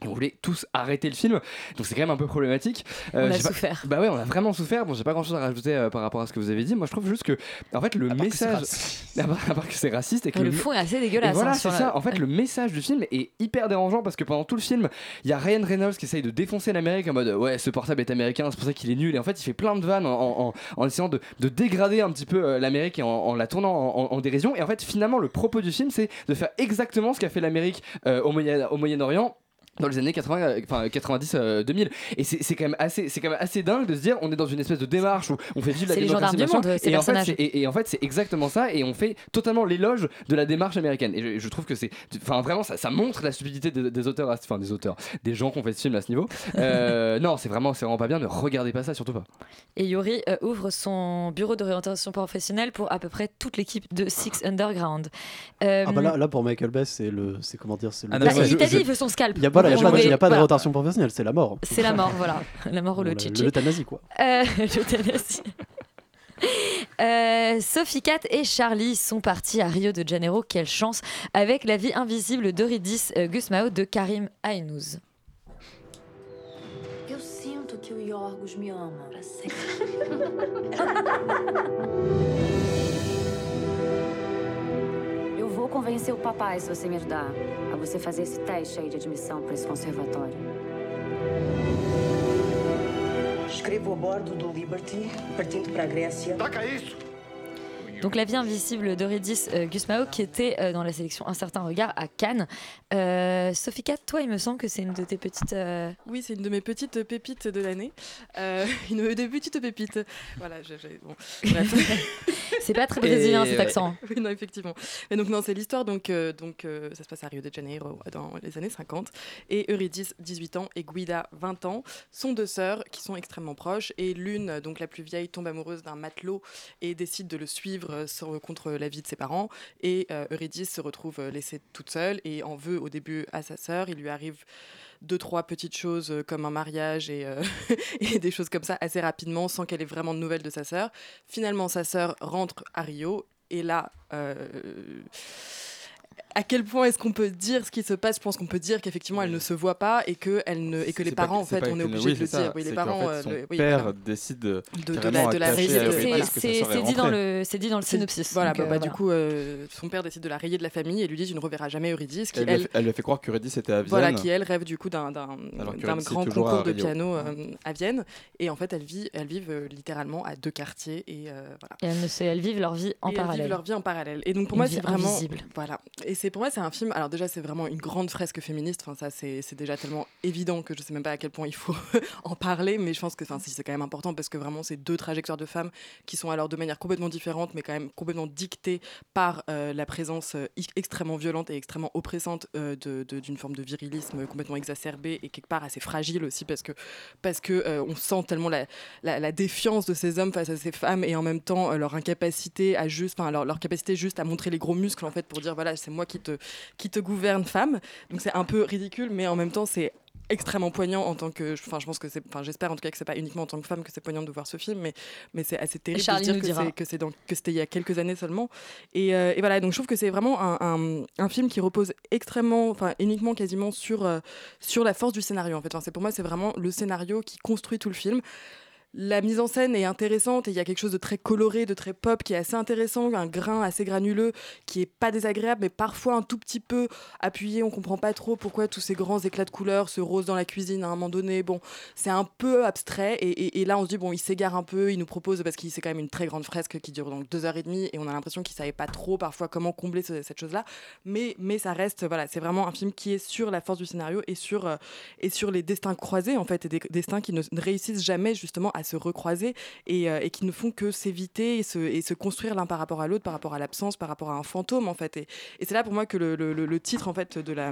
Speaker 7: On voulait tous arrêter le film, donc c'est quand même un peu problématique. Euh,
Speaker 2: On a
Speaker 7: pas-
Speaker 2: souffert.
Speaker 7: Bah ouais, on a vraiment souffert. Bon, j'ai pas grand chose à rajouter euh, par rapport à ce que vous avez dit. Moi, je trouve juste que, en fait, le message. À part, à part que c'est raciste et que
Speaker 2: Le fond est assez dégueulasse.
Speaker 7: et voilà,
Speaker 2: hein,
Speaker 7: c'est
Speaker 2: la-
Speaker 7: ça. En fait, le message du film est hyper dérangeant parce que pendant tout le film, il y a Ryan Reynolds qui essaye de défoncer l'Amérique en mode ouais, ce portable est américain, c'est pour ça qu'il est nul. Et en fait, il fait plein de vannes en, en- en essayant de, de dégrader un petit peu euh, l'Amérique et en, la tournant en, dérision. Et en fait, finalement, le propos du film, c'est de faire exactement ce qu'a fait l'Amérique euh, au Moyen-Orient dans les années 80, euh, enfin 90 euh, 2000 et c'est c'est quand même assez c'est quand même assez dingue de se dire on est dans une espèce de démarche où on fait vivre la
Speaker 2: C'est les
Speaker 7: démocratie,
Speaker 2: gendarmes du monde, ces
Speaker 7: et en fait et, et en fait c'est exactement ça et on fait totalement l'éloge de la démarche américaine. Et je, je trouve que c'est enfin vraiment ça, ça montre la stupidité des, des auteurs enfin des auteurs des gens qui ont fait ce film à ce niveau. Euh, non c'est vraiment c'est vraiment pas bien ne regardez pas ça surtout pas.
Speaker 2: Et Yuri euh, ouvre son bureau d'orientation professionnelle pour à peu près toute l'équipe de Six Underground. Euh,
Speaker 5: Ah bah là, là pour Michael Bay c'est le c'est comment dire c'est le
Speaker 4: Ah non,
Speaker 2: bah, il
Speaker 4: je-
Speaker 2: t'a dit, il veut son scalp.
Speaker 5: il y a pas, il y a pas-
Speaker 2: avait-
Speaker 5: il y a pas de
Speaker 2: voilà.
Speaker 5: rotation professionnelle c'est la mort
Speaker 2: C'est la mort, voilà. La mort ou le
Speaker 5: l'euthanasie quoi
Speaker 2: Euh, l'euthanasie. Euh, Sophie Cat et Charlie sont partis à Rio de Janeiro. Quelle chance avec La vie invisible d'Eurydice euh, Gusmao de Karim Ainouz.
Speaker 18: vou convencer o papai se você me ajudar a você fazer esse teste aí de admissão para esse conservatório.
Speaker 19: Escrevo a bordo do Liberty, partindo para a Grécia.
Speaker 18: Taca isso!
Speaker 2: Donc La vie invisible d'Eurydice euh, Gusmao qui était euh, dans la sélection Un certain regard à Cannes. Euh, Sophie Cat, toi il me semble que c'est une de tes petites... euh,
Speaker 12: Oui, c'est une de mes petites pépites de l'année. Euh, une des petites pépites. Voilà, j'ai- j'ai- bon, bref.
Speaker 2: C'est pas très brésilien, cet accent.
Speaker 12: Oui, non, effectivement. Mais donc, non, c'est l'histoire. Donc, euh, donc euh, ça se passe à Rio de Janeiro dans les années 50. Et Eurydice, 18 ans, et Guida, 20 ans, sont deux sœurs qui sont extrêmement proches. Et l'une, donc la plus vieille, tombe amoureuse d'un matelot et décide de le suivre euh, contre l'avis de ses parents. Et euh, Eurydice se retrouve euh, laissée toute seule et en veut au début à sa sœur. Il lui arrive deux, trois petites choses comme un mariage et, des choses comme ça assez rapidement sans qu'elle ait vraiment de nouvelles de sa sœur. Finalement, sa sœur rentre à Rio et là, à quel point est-ce qu'on peut dire ce qui se passe Je pense qu'on peut dire qu'effectivement elle ne se voit pas et que, elle ne, et que les
Speaker 20: pas
Speaker 12: parents, en fait, on est obligé
Speaker 20: oui,
Speaker 12: de le
Speaker 20: ça.
Speaker 12: dire. Oui, les parents. euh,
Speaker 20: son
Speaker 12: le-
Speaker 20: père décide de,
Speaker 12: de, de la, de la rayer
Speaker 2: C'est dit, dans le, c'est dit dans le
Speaker 12: C'est-
Speaker 2: synopsis.
Speaker 12: Voilà, bah,
Speaker 2: euh,
Speaker 12: bah,
Speaker 2: voilà.
Speaker 12: du coup, euh, son père décide de la rayer de la famille et lui dit Tu ne reverras jamais Eurydice, qui
Speaker 20: Elle, lui a
Speaker 12: elle,
Speaker 20: fait- elle lui a fait croire qu'Eurydice était à Vienne.
Speaker 12: voilà, qui elle rêve du coup d'un grand concours de piano à Vienne. Et en fait, elles vivent, elles vivent littéralement à deux quartiers et voilà.
Speaker 2: Et elles, ne elles vivent leur vie en
Speaker 12: Et elles
Speaker 2: parallèle.
Speaker 12: vivent leur vie en parallèle. Et donc pour moi, c'est vraiment voilà. C'est pour moi, c'est un film. Alors déjà, c'est vraiment une grande fresque féministe. Enfin, ça, c'est déjà tellement évident que je sais même pas à quel point il faut en parler. Mais je pense que, enfin, c'est quand même important parce que vraiment, c'est deux trajectoires de femmes qui sont alors de manière complètement différente, mais quand même complètement dictées par euh, la présence euh, extrêmement violente et extrêmement oppressante euh, d'une forme de virilisme complètement exacerbé et quelque part assez fragile aussi parce que parce que euh, on sent tellement la, la, défiance de ces hommes face à ces femmes et en même temps leur incapacité à juste, enfin leur, leur capacité juste à montrer les gros muscles en fait pour dire voilà c'est moi qui te qui te gouverne femme. Donc c'est un peu ridicule, mais en même temps c'est extrêmement poignant en tant que enfin je pense que c'est enfin j'espère en tout cas que c'est pas uniquement en tant que femme que c'est poignant de voir ce film mais mais c'est assez terrible de dire que c'est que c'est dans que c'était il y a quelques années seulement. Et, euh, et voilà donc je trouve que c'est vraiment un, un, un film qui repose extrêmement enfin uniquement quasiment sur euh, sur la force du scénario en fait. Enfin, c'est pour moi c'est vraiment le scénario qui construit tout le film la mise en scène est intéressante et il y a quelque chose de très coloré, de très pop qui est assez intéressant, un grain assez granuleux qui est pas désagréable mais parfois un tout petit peu appuyé, on comprend pas trop pourquoi tous ces grands éclats de couleurs, ce rose dans la cuisine à un moment donné, bon, c'est un peu abstrait et, là on se dit bon, il s'égare un peu, il nous propose parce qu'il c'est quand même une très grande fresque qui dure donc deux heures et demie et on a l'impression qu'il savait pas trop parfois comment combler ce- cette chose-là, mais mais ça reste voilà, c'est vraiment un film qui est sur la force du scénario et sur euh, et sur les destins croisés en fait et des destins qui ne ne réussissent jamais justement à se recroiser et, euh, et qui ne font que s'éviter et se, construire l'un par rapport à l'autre, par rapport à l'absence, par rapport à un fantôme en fait. Et, c'est là pour moi que le- le titre en fait de la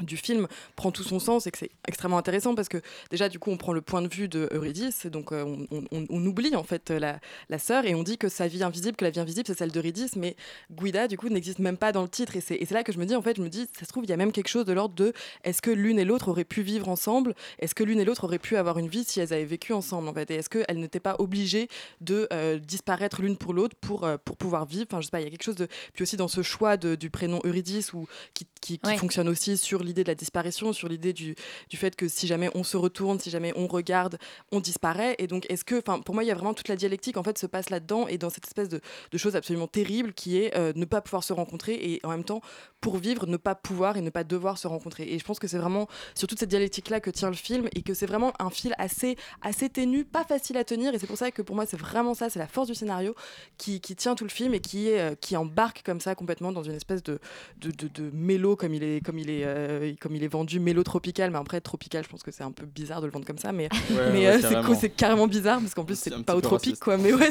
Speaker 12: du film prend tout son sens et que c'est extrêmement intéressant parce que déjà du coup on prend le point de vue de Eurydice donc euh, on, on- on- on oublie en fait la, la sœur et on dit que sa vie invisible que la vie invisible c'est celle d'Eurydice mais Guida du coup n'existe même pas dans le titre et c'est et c'est là que je me dis en fait je me dis ça se trouve il y a même quelque chose de l'ordre de est-ce que l'une et l'autre auraient pu vivre ensemble? Est-ce que l'une et l'autre auraient pu avoir une vie si elles avaient vécu ensemble en fait? Et est-ce qu'elles n'étaient pas obligées de euh, disparaître l'une pour l'autre pour, euh, pour pouvoir vivre? Enfin je sais pas il y a quelque chose de puis aussi dans ce choix de- du prénom Eurydice ou qui, qui, qui
Speaker 2: Ouais.
Speaker 12: fonctionne aussi sur l'idée de la disparition, sur l'idée du, fait que si jamais on se retourne, si jamais on regarde, on disparaît. Et donc, est-ce que, enfin, pour moi, il y a vraiment toute la dialectique en fait se passe là-dedans et dans cette espèce de, de chose absolument terrible qui est euh, ne pas pouvoir se rencontrer et en même temps, pour vivre, ne pas pouvoir et ne pas devoir se rencontrer. Et je pense que c'est vraiment sur toute cette dialectique-là que tient le film et que c'est vraiment un fil assez, assez ténu, pas facile à tenir. Et c'est pour ça que pour moi, c'est vraiment ça, c'est la force du scénario qui, qui tient tout le film et qui, est, euh, qui embarque comme ça complètement dans une espèce de, de, de, de mélo comme il est, comme il est, euh, comme il est vendu, mélo tropical. Mais après, tropical, je pense que c'est un peu bizarre de le vendre comme ça. Mais,
Speaker 20: Ouais,
Speaker 12: mais
Speaker 20: ouais,
Speaker 12: euh, c'est
Speaker 20: carrément.
Speaker 12: bizarre parce qu'en plus,
Speaker 20: C'est
Speaker 12: pas au tropique, quoi. Mais, ouais,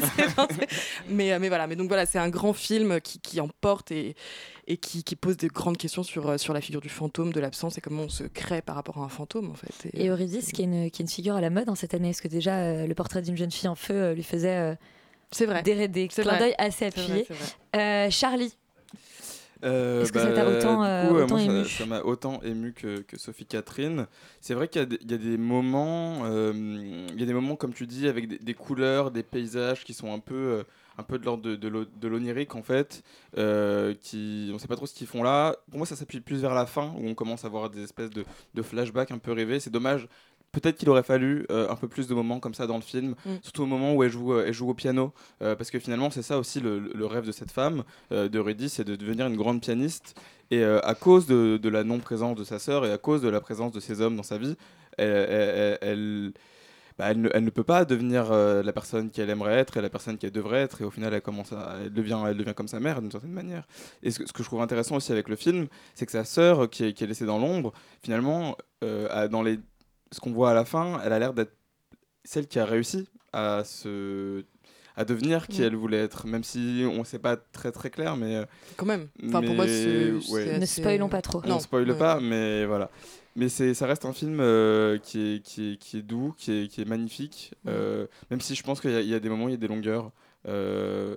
Speaker 12: mais, mais voilà. Mais donc voilà, c'est un grand film qui, qui emporte et, et qui, qui pose de grandes questions sur, euh, sur la figure du fantôme, de l'absence et comment on se crée par rapport à un fantôme, en fait.
Speaker 2: Et Eurydice, qui est, une, qui est une figure à la mode en cette année, est-ce que déjà euh, le portrait d'une jeune fille en feu euh, lui faisait euh,
Speaker 12: c'est vrai.
Speaker 2: des, des
Speaker 12: C'est
Speaker 2: clins d'œil assez appuyés. Euh, Charlie,
Speaker 21: Euh,
Speaker 2: Est-ce que ça t'a autant,
Speaker 21: du coup,
Speaker 2: autant
Speaker 21: moi, ça-
Speaker 2: ému
Speaker 21: Ça m'a autant ému que, que Sophie Catherine. C'est vrai qu'il y, a des- il y a des moments, euh, il y a des moments comme tu dis, avec des, des couleurs, des paysages qui sont un peu, euh, un peu de l'ordre de, de l'o- de l'onirique en fait. euh, qui, on sait pas trop ce qu'ils font là. Pour moi, ça s'appuie plus vers la fin où on commence à voir des espèces de, de flashbacks un peu rêvés. C'est dommage. Peut-être qu'il aurait fallu euh, un peu plus de moments comme ça dans le film,
Speaker 12: Mm.
Speaker 21: surtout au moment où elle joue, euh, elle joue au piano, euh, parce que finalement c'est ça aussi le, le rêve de cette femme, de Rudy, c'est de devenir une grande pianiste. Et à cause de, de la non-présence de sa sœur et à cause de la présence de ces hommes dans sa vie, elle- elle- bah, elle ne, elle ne peut pas devenir euh, la personne qu'elle aimerait être et la personne qu'elle devrait être. Et au final, elle, commence à, elle, devient, elle devient comme sa mère d'une certaine manière. Et ce, que- ce que je trouve intéressant aussi avec le film, c'est que sa sœur, qui est, qui est laissée dans l'ombre, finalement, euh, a- dans les, ce qu'on voit à la fin, elle a l'air d'être celle qui a réussi à se à devenir qui elle voulait être même si on sait pas très très clair mais euh,
Speaker 12: Quand même. Enfin, pour moi,
Speaker 21: ouais.
Speaker 2: Ne spoilons pas trop.
Speaker 21: on
Speaker 12: Non.
Speaker 21: spoile
Speaker 12: Ouais.
Speaker 21: pas mais voilà mais ça reste un film euh, qui, est, qui, est, qui est doux qui est, qui est magnifique euh, même si je pense qu'il y, y a des moments il y a des longueurs euh,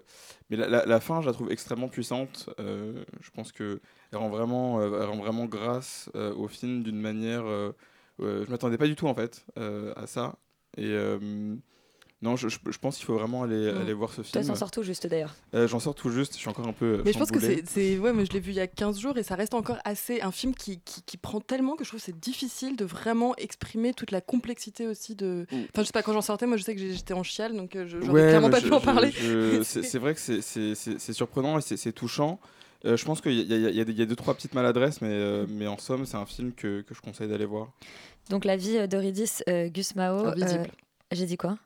Speaker 21: mais la, la- la fin je la trouve extrêmement puissante je pense que elle rend vraiment elle rend vraiment grâce au film d'une manière je m'attendais pas du tout en fait à ça et non je, je- je pense qu'il faut vraiment aller,
Speaker 2: Mm.
Speaker 21: aller voir ce
Speaker 2: Toi,
Speaker 21: film
Speaker 2: t'en sors tout juste d'ailleurs.
Speaker 21: Euh, j'en sors tout juste je suis encore un peu
Speaker 12: Mais je pense que c'est. c'est- Ouais, mais je l'ai vu il y a 15 jours et ça reste encore assez. Un film qui, qui, qui prend tellement que je trouve que c'est difficile de vraiment exprimer toute la complexité aussi de. Enfin, je sais pas, quand j'en sortais, moi je sais que j'étais en chiale donc euh, je- j'aurais
Speaker 21: Ouais,
Speaker 12: clairement pas pu en parler.
Speaker 21: je- c'est c'est vrai que c'est- c'est c'est- c'est surprenant et c'est c'est touchant. Euh, je pense qu'il y, y a- il y a deux trois petites maladresses, mais, euh, mais en somme, c'est un film que, que je conseille d'aller voir.
Speaker 2: Donc la vie d'Eurydice euh, Gusmao.
Speaker 12: Invisible.
Speaker 2: euh, J'ai dit quoi?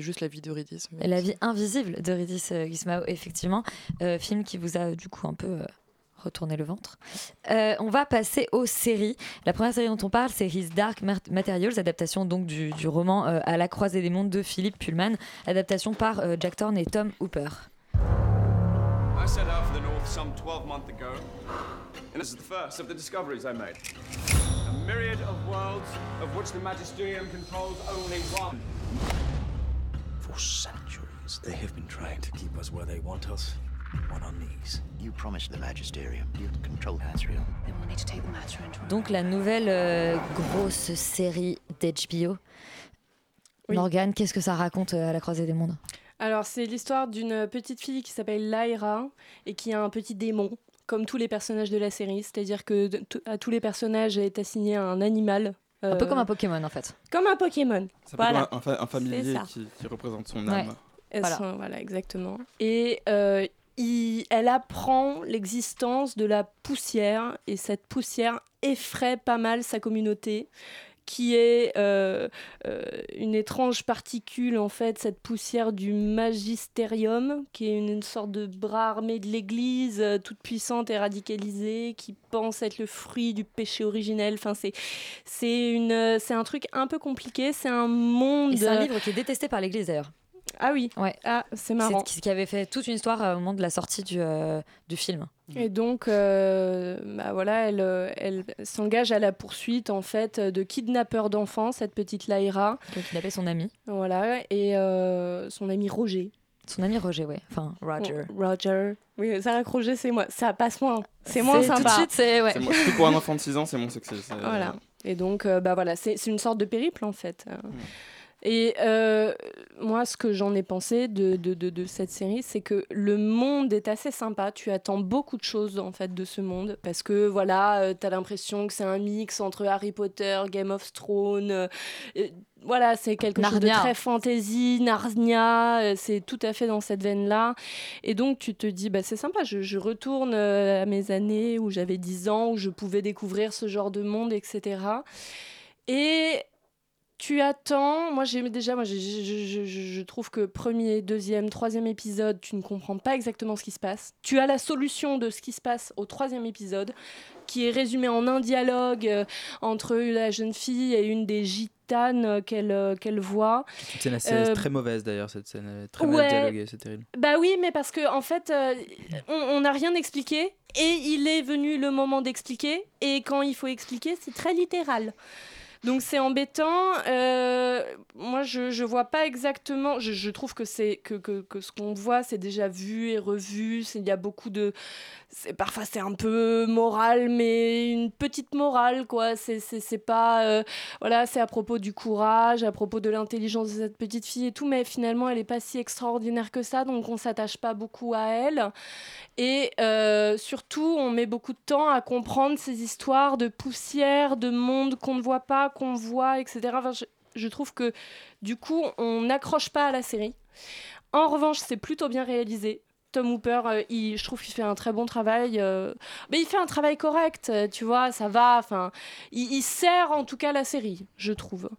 Speaker 12: Juste la vie d'Eurydice. mais-
Speaker 2: La vie invisible d'Eurydice euh, Gusmao, effectivement. Euh, film qui vous a du coup un peu euh, retourné le ventre. Euh, on va passer aux séries. La première série dont on parle, c'est His Dark Mat- Materials, adaptation donc du, du roman euh, À la croisée des mondes de Philippe Pullman, adaptation par euh, Jack Thorne et Tom Hooper.
Speaker 22: I set out for the north some 12 months ago, and this is the first of the discoveries I made. A myriad of worlds, of which the Magisterium controls only one.
Speaker 16: For centuries, they have been trying to keep us where they want us, on our knees.
Speaker 23: You promised the Magisterium you'd control Asriel.
Speaker 8: They will need to take the matter into
Speaker 2: Donc la nouvelle euh, grosse série d'HBO.
Speaker 15: Oui.
Speaker 2: Morgane, qu'est-ce que ça raconte euh, à la croisée des mondes?
Speaker 15: Alors, c'est l'histoire d'une petite fille qui s'appelle Lyra et qui a un petit démon, comme tous les personnages de la série. C'est-à-dire que t- à tous les personnages est assigné un animal.
Speaker 2: Un peu
Speaker 15: euh,
Speaker 2: comme un Pokémon en fait.
Speaker 15: Comme un Pokémon.
Speaker 21: C'est
Speaker 15: Voilà.
Speaker 21: comme un, un fa- un familier qui, qui représente son
Speaker 2: Ouais.
Speaker 21: âme.
Speaker 15: Elles
Speaker 2: Voilà.
Speaker 15: sont- voilà, exactement. Et euh, il- elle apprend l'existence de la poussière, et cette poussière effraie pas mal sa communauté, qui est euh, euh, une étrange particule, en fait, cette poussière du magistérium, qui est une, une sorte de bras armé de l'Église, euh, toute puissante et radicalisée, qui pense être le fruit du péché originel. Enfin, c'est c'est une, c'est un truc un peu compliqué. C'est un monde.
Speaker 2: Et c'est un livre qui est détesté par l'Église d'ailleurs.
Speaker 15: Ah oui.
Speaker 2: Ouais.
Speaker 15: Ah, c'est marrant.
Speaker 2: C'est qui avait fait toute une histoire euh, au moment de la sortie du, euh, du film.
Speaker 15: Et donc, euh, bah voilà, elle, elle s'engage à la poursuite en fait de kidnappeurs d'enfants, cette petite Lyra.
Speaker 2: Donc il appelle son ami.
Speaker 15: Voilà, et euh, son ami Roger.
Speaker 2: Son ami Roger, ouais. Enfin, Roger.
Speaker 15: Roger. Oui, Sarah Roger, c'est moi. Ça passe moins. C'est moins
Speaker 2: C'est- tout de
Speaker 15: sympa.
Speaker 2: suite, c'est- ouais.
Speaker 21: Moi- pour un enfant de 6 ans, c'est mon sexy.
Speaker 15: Voilà. Et donc, euh, bah voilà, c'est c'est une sorte de périple en fait. Euh, Et euh, moi, ce que j'en ai pensé de, de, de, de cette série, c'est que le monde est assez sympa. Tu attends beaucoup de choses en fait de ce monde parce que voilà, euh, t'as l'impression que c'est un mix entre Harry Potter, Game of Thrones. euh, voilà, c'est quelque chose de très fantasy, Narnia, euh, c'est tout à fait dans cette veine-là. Et donc, tu te dis, bah, c'est sympa, je, je retourne à mes années où j'avais 10 ans, où je pouvais découvrir ce genre de monde, etc. Et tu attends, moi j'ai déjà, moi je, je- je- je trouve que premier, deuxième, troisième épisode, tu ne comprends pas exactement ce qui se passe. Tu as la solution de ce qui se passe au troisième épisode, qui est résumé en un dialogue euh, entre la jeune fille et une des gitanes euh, qu'elle euh, qu'elle voit.
Speaker 4: Cette scène assez
Speaker 15: Euh,
Speaker 4: très mauvaise d'ailleurs, cette scène très
Speaker 15: ouais.
Speaker 4: mal dialoguée, c'est terrible.
Speaker 15: Bah oui, mais parce que en fait, euh, on n'a rien expliqué et il est venu le moment d'expliquer et quand il faut expliquer, c'est très littéral. Donc c'est embêtant. Euh, moi, je, je vois pas exactement. Je, je trouve que que, que, que ce qu'on voit, c'est déjà vu et revu. Il y a beaucoup de. Parfois, c'est un peu moral, mais une petite morale, quoi. C'est pas. euh, voilà, c'est à propos du courage, à propos de l'intelligence de cette petite fille et tout, mais finalement, elle est pas si extraordinaire que ça, donc on s'attache pas beaucoup à elle. Et euh, surtout, on met beaucoup de temps à comprendre ces histoires de poussière, de monde qu'on ne voit pas, qu'on voit, etc. Je, trouve que du coup, on n'accroche pas à la série. En revanche, c'est plutôt bien réalisé. Tom Hooper, euh, je trouve qu'il fait un très bon travail. euh, mais il fait un travail correct, euh, tu vois, ça va. Enfin, il, il sert en tout cas la série, je trouve.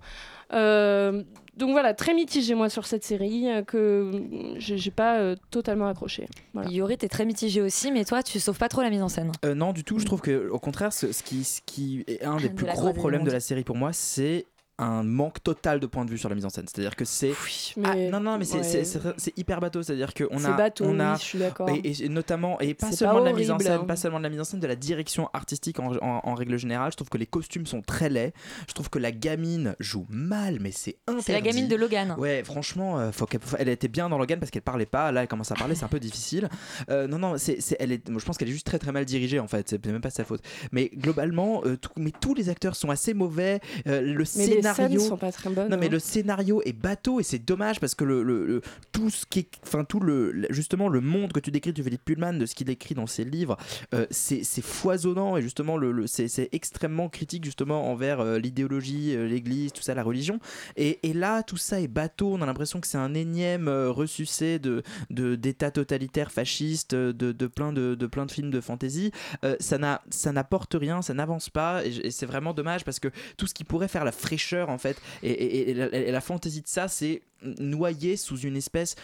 Speaker 15: Euh, donc voilà, très mitigé moi sur cette série euh, que j'ai pas euh, totalement accroché. Voilà.
Speaker 2: Yori, t'es très mitigé aussi, mais toi, tu sauves pas trop la mise en scène.
Speaker 4: Euh, non, du tout. Je trouve que, au contraire, ce, ce qui, ce qui est un des
Speaker 2: De
Speaker 4: plus gros problèmes de la série pour moi, c'est un manque total de point de vue sur la mise en scène. C'est-à-dire que c'est.
Speaker 15: mais-
Speaker 4: Ah, non, non, mais c'est
Speaker 15: ouais.
Speaker 4: hyper bateau. C'est-à-dire qu'on a.
Speaker 15: C'est bateau,
Speaker 4: on a
Speaker 15: oui, je suis d'accord.
Speaker 4: Et, notamment, et pas seulement
Speaker 15: pas
Speaker 4: de la mise en scène,
Speaker 15: hein.
Speaker 4: pas seulement de la mise en scène, de la direction artistique en, en- en règle générale. Je trouve que les costumes sont très laids. Je trouve que la gamine joue mal, mais c'est interdit.
Speaker 2: C'est la gamine de Logan.
Speaker 4: Ouais, franchement, euh, faut faut- elle était bien dans Logan parce qu'elle parlait pas. Là, elle commence à parler, c'est un peu difficile. Euh, non, non, c'est, c'est- elle est, moi, je pense qu'elle est juste très très mal dirigée en fait. C'est même pas sa faute. Mais globalement, euh, tout- mais tous les acteurs sont assez mauvais. Euh, le
Speaker 15: Mais les
Speaker 4: scénario,
Speaker 15: sont pas très bonnes.
Speaker 4: non, mais
Speaker 15: hein.
Speaker 4: le scénario est bateau et c'est dommage parce que le, le- le- tout ce qui est, enfin tout le, justement le monde que tu décris de Philippe Pullman, de ce qu'il écrit dans ses livres, euh, c'est foisonnant et justement le, le- c'est extrêmement critique justement envers euh, l'idéologie, euh, l'Église, tout ça, la religion. Et, et là, tout ça est bateau. On a l'impression que c'est un énième ressucé de d'États totalitaires fascistes, de, de plein de, de plein de films de fantasy. Ça n'a ça n'apporte rien, ça n'avance pas et c'est vraiment dommage parce que tout ce qui pourrait faire la fraîcheur en fait. Et, la, et la fantaisie de ça, c'est noyé sous une espèce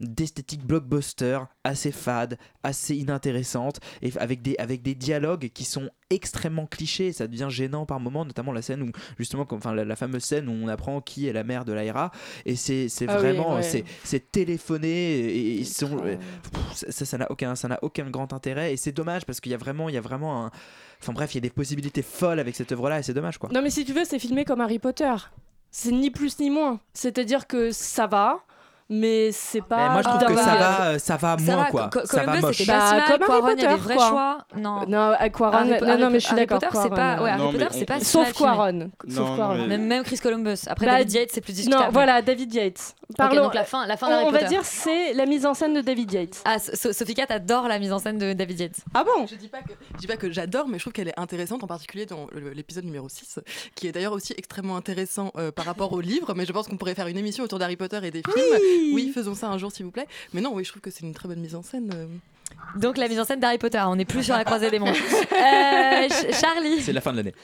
Speaker 4: d'esthétique blockbuster assez fade, assez inintéressante et avec des avec des dialogues qui sont extrêmement clichés, ça devient gênant par moments, notamment la scène où justement comme enfin la, la fameuse scène où on apprend qui est la mère de Lyra et c'est
Speaker 15: Ah oui,
Speaker 4: vraiment
Speaker 15: ouais.
Speaker 4: c'est téléphoné et, pff, ça n'a aucun ça aucun grand intérêt et c'est dommage parce qu'il y a vraiment il y a vraiment un enfin bref, il y a des possibilités folles avec cette œuvre là et c'est dommage quoi.
Speaker 15: Non, mais si tu veux, c'est filmé comme Harry Potter. C'est ni plus ni moins. C'est-à-dire que ça va, mais c'est pas.
Speaker 4: Mais moi je trouve que
Speaker 15: dingue.
Speaker 4: ça va euh, ça va
Speaker 2: Ça
Speaker 4: moins
Speaker 2: va,
Speaker 4: quoi. Ça va
Speaker 2: Columbus,
Speaker 4: moche.
Speaker 15: Bah, comme Harry
Speaker 2: Quaron, il y a des vrais
Speaker 15: quoi.
Speaker 2: choix. Non.
Speaker 15: Non, Quaron,
Speaker 2: Harry-
Speaker 15: non, non, mais je suis
Speaker 2: Harry
Speaker 15: d'accord.
Speaker 2: Potter, c'est pas. Ouais,
Speaker 15: euh,
Speaker 2: Harry Potter, c'est pas
Speaker 15: Sauf. Quaron. Sauf Quaron.
Speaker 2: Même, même Chris Columbus. Après,
Speaker 15: Bah,
Speaker 2: David Yates, c'est plus discutable.
Speaker 15: Non, voilà, David Yates. Parlons-
Speaker 2: donc la fin, la fin
Speaker 15: on, va
Speaker 2: Potter.
Speaker 15: dire c'est la mise en scène de David Yates.
Speaker 2: Ah, So- Sophie Cat adore la mise en scène de David Yates.
Speaker 15: Ah bon?
Speaker 12: Je dis pas que, je dis pas que j'adore, mais je trouve qu'elle est intéressante, en particulier dans l'épisode numéro 6, qui est d'ailleurs aussi extrêmement intéressant euh, par rapport au livre, mais je pense qu'on pourrait faire une émission autour d'Harry Potter et des films. Oui, faisons ça un jour, s'il vous plaît. Mais non, oui, je trouve que c'est une très bonne mise en scène. euh.
Speaker 2: Donc la mise en scène d'Harry Potter, on n'est plus sur la croisée des mondes. Euh, Ch- Charlie.
Speaker 4: C'est la fin de l'année.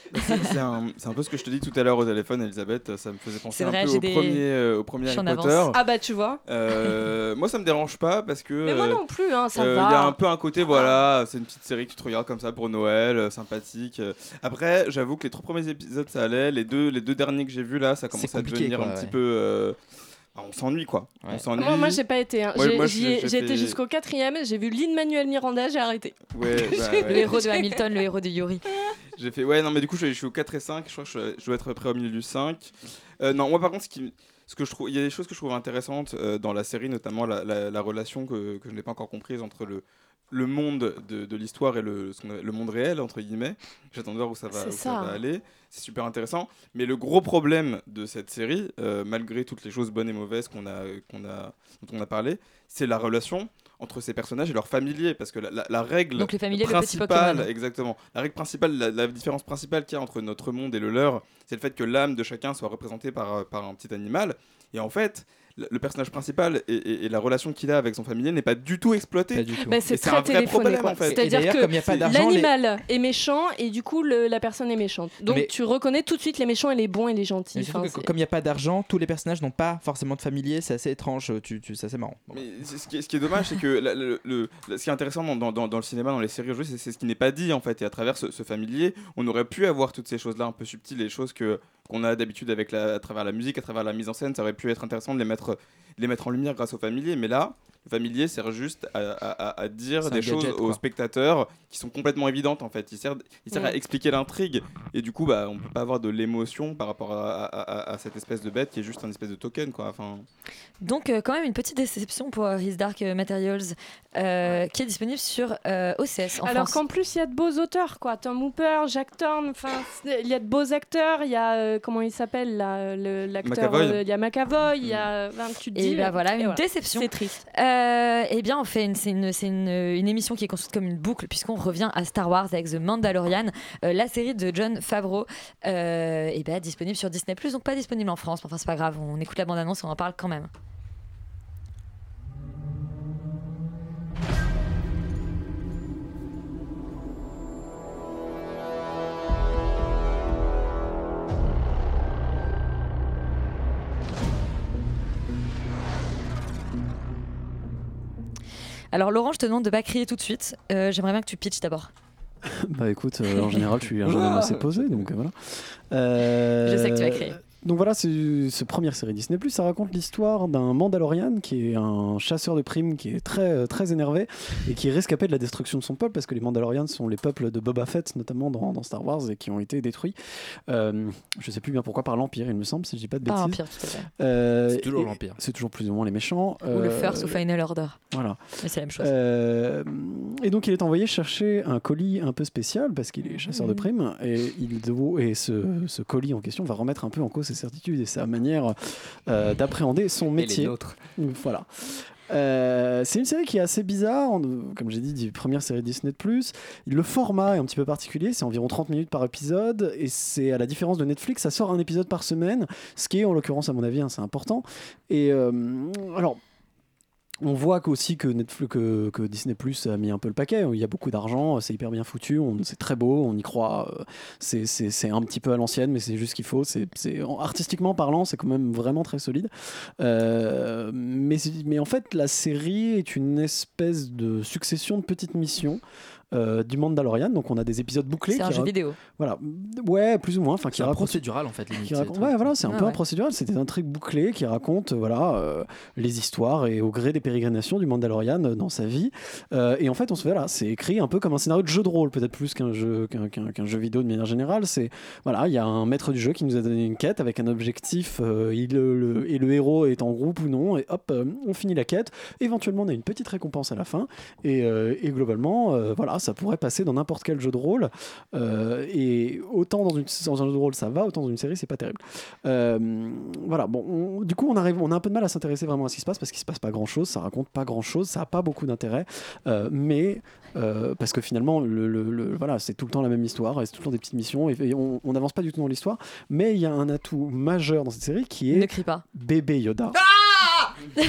Speaker 21: C'est un, c'est un peu ce que je te dis tout à l'heure au téléphone, Elisabeth. Ça me faisait penser
Speaker 2: C'est
Speaker 21: un
Speaker 2: vrai,
Speaker 21: peu
Speaker 2: j'ai
Speaker 21: au
Speaker 2: des-
Speaker 21: premier, euh, au premier
Speaker 2: Je suis
Speaker 21: Harry
Speaker 2: en
Speaker 21: Potter.
Speaker 2: avance.
Speaker 15: Ah bah tu vois.
Speaker 21: Euh, moi, ça me dérange pas parce que.
Speaker 15: Mais moi non plus, hein, ça
Speaker 21: euh,
Speaker 15: va.
Speaker 21: Il y a un peu un côté, voilà, c'est une petite série que tu te regardes comme ça pour Noël, euh, sympathique. Après, j'avoue que les trois premiers épisodes, ça allait. Les deux, les deux derniers que j'ai vus là, ça commence à devenir
Speaker 4: quoi,
Speaker 21: un
Speaker 4: ouais.
Speaker 21: petit peu. Euh, ah, on s'ennuie quoi. On s'ennuie.
Speaker 15: Moi, moi j'ai pas été. hein.
Speaker 21: Ouais,
Speaker 15: J'ai- été jusqu'au quatrième, j'ai vu Lin-Manuel Miranda, j'ai arrêté.
Speaker 21: Ouais, bah,
Speaker 2: Le
Speaker 21: ouais.
Speaker 2: héros de Hamilton, le héros de Yuri.
Speaker 21: J'ai fait, ouais, non, mais du coup, je, je suis au 4 et 5. Je crois que je, je dois être prêt au milieu du 5. Euh, non, moi, par contre, ce, qui, ce que je trouve, il y a des choses que je trouve intéressantes euh, dans la série, notamment la, la- la relation que, que je n'ai pas encore comprise entre le, le monde de, de l'histoire et le, le monde réel, entre guillemets. J'attends de voir où ça va,
Speaker 15: C'est
Speaker 21: où ça
Speaker 15: ça.
Speaker 21: va aller. C'est super intéressant. Mais le gros problème de cette série, euh, malgré toutes les choses bonnes et mauvaises qu'on a, qu'on a, dont on a parlé, c'est la relation entre ces personnages et leurs familiers. Parce que la, la- la règle
Speaker 2: Donc familiers,
Speaker 21: principale, exactement, la règle principale, la, la différence principale qu'il y a entre notre monde et le leur, c'est le fait que l'âme de chacun soit représentée par, par un petit animal. Et en fait, le, personnage principal et, et- et la relation qu'il a avec son familier n'est pas du tout exploitée.
Speaker 15: Bah, c'est très
Speaker 21: un vrai
Speaker 15: téléphoné.
Speaker 21: problème
Speaker 15: quoi.
Speaker 21: en fait.
Speaker 15: C'est-à-dire que
Speaker 4: les-
Speaker 15: l'animal est méchant et du coup le- la personne est méchante. Donc
Speaker 4: Mais-
Speaker 15: tu reconnais tout de suite les méchants et les bons et les gentils.
Speaker 4: Mais surtout
Speaker 15: Enfin,
Speaker 4: que comme il n'y a pas d'argent, tous les personnages n'ont pas forcément de familier, c'est assez étrange, tu, tu, c'est assez marrant.
Speaker 21: Mais c'est- ce qui est, ce qui est dommage, c'est que la- le, le- le- ce qui est intéressant dans, dans- dans- dans le cinéma, dans les séries aujourd'hui, c'est ce qui n'est pas dit en fait. Et à travers ce, ce familier, on aurait pu avoir toutes ces choses-là un peu subtiles, les choses que qu'on a d'habitude avec à travers la musique, à travers la mise en scène. Ça aurait pu être intéressant de les mettre, les mettre en lumière grâce au familier. Mais là, Le familier sert juste à, à- à- à dire des choses
Speaker 4: gadget,
Speaker 21: aux spectateurs qui sont complètement évidentes en fait. Il sert, il sert à
Speaker 2: Mm.
Speaker 21: expliquer l'intrigue et du coup, bah, on peut pas avoir de l'émotion par rapport à, à- à- à cette espèce de bête qui est juste un espèce de token quoi. Enfin,
Speaker 2: Donc, euh, quand même, une petite déception pour euh, His Dark Materials, euh, qui est disponible sur euh, OCS en
Speaker 15: Alors
Speaker 2: France.
Speaker 15: qu'en plus, il y a de beaux auteurs, quoi. Tom Hooper, Jack Thorne, il y a de beaux acteurs. Il y a, euh, comment il s'appelle, là, le- l'acteur
Speaker 2: McAvoy.
Speaker 15: euh, Il y a McAvoy, il y a. enfin, tu te
Speaker 2: Et
Speaker 15: dis,
Speaker 2: bah voilà,
Speaker 15: et
Speaker 2: une déception.
Speaker 15: C'est triste.
Speaker 2: Eh bien, on fait une, c'est une, émission qui est construite comme une boucle, puisqu'on revient à Star Wars avec The Mandalorian, euh, la série de John Favreau, et ben, disponible sur Disney+, donc pas disponible en France. Enfin, c'est pas grave, on écoute la bande-annonce on en parle quand même. Alors Laurent, je te demande de pas crier tout de suite. Euh, J'aimerais bien que tu pitches d'abord.
Speaker 5: Bah écoute, euh, en général, je suis un jeune homme assez posé, donc euh, voilà.
Speaker 2: Je sais que tu vas crier.
Speaker 5: Donc voilà, c'est ce première série Disney+, ça raconte l'histoire d'un Mandalorian qui est un chasseur de primes qui est très, euh, très énervé et qui est rescapé de la destruction de son peuple parce que les Mandalorians sont les peuples de Boba Fett, notamment dans, dans Star Wars, et qui ont été détruits. Euh, je sais plus bien pourquoi, par l'Empire, il me semble, si je dis pas de
Speaker 2: Par
Speaker 5: bêtises.
Speaker 2: l'Empire, tout à fait.
Speaker 5: Euh,
Speaker 4: C'est toujours l'Empire.
Speaker 5: C'est toujours plus ou moins les méchants.
Speaker 2: Ou le
Speaker 5: Euh,
Speaker 2: First ou Final Order.
Speaker 5: Voilà.
Speaker 2: Mais c'est la même chose.
Speaker 5: Euh, et donc il est envoyé chercher un colis un peu spécial parce qu'il est chasseur de primes et, il et ce, ce colis en question va remettre un peu en cause ses certitudes et sa manière euh, d'appréhender son métier. Voilà. Euh, c'est une série qui est assez bizarre, comme j'ai dit, première série Disney+. Le format est un petit peu particulier, c'est environ 30 minutes par épisode, et c'est à la différence de Netflix, ça sort un épisode par semaine, ce qui est en l'occurrence à mon avis, hein, c'est important. Et euh, alors, on voit qu'aussi que, Netflix, que, Disney Plus a mis un peu le paquet. Il y a beaucoup d'argent, c'est hyper bien foutu, c'est très beau, on y croit. euh, C'est, un petit peu à l'ancienne, mais c'est juste ce qu'il faut. C'est, c'est- en- artistiquement parlant, c'est quand même vraiment très solide. Euh, mais, mais en fait, la série est une espèce de succession de petites missions. Euh, du Mandalorian, donc on a des épisodes bouclés.
Speaker 2: C'est un jeu vidéo.
Speaker 5: Voilà, ouais, plus ou moins. Enfin, qui
Speaker 4: C'est un procédural, en fait, limite,
Speaker 5: ouais,
Speaker 4: truc.
Speaker 5: voilà, c'est un
Speaker 2: Ah
Speaker 5: peu un procédural. C'est des intrigues bouclées qui racontent, voilà, euh, les histoires et au gré des pérégrinations du Mandalorian euh, dans sa vie. Euh, et en fait, on se fait là, c'est écrit un peu comme un scénario de jeu de rôle, peut-être plus qu'un jeu, qu'un, qu'un- qu'un jeu vidéo de manière générale. C'est voilà, il y a un maître du jeu qui nous a donné une quête avec un objectif. euh, il, le, et le héros est en groupe ou non. Et hop, euh, on finit la quête. Éventuellement, on a une petite récompense à la fin. Et, euh, et globalement, euh, voilà, ça pourrait passer dans n'importe quel jeu de rôle. Euh, et autant dans, une, dans un jeu de rôle, ça va, autant dans une série, c'est pas terrible. Euh, voilà, bon, on- du coup, on, arrive, on a un peu de mal à s'intéresser vraiment à ce qui se passe parce qu'il se passe pas grand chose, ça raconte pas grand chose, ça a pas beaucoup d'intérêt. Euh, mais parce que finalement, le, le- le- voilà, c'est tout le temps la même histoire, c'est tout le temps des petites missions, et, et on n'avance pas du tout dans l'histoire. Mais il y a un atout majeur dans cette série qui est
Speaker 2: Ne crie pas.
Speaker 5: bébé Yoda.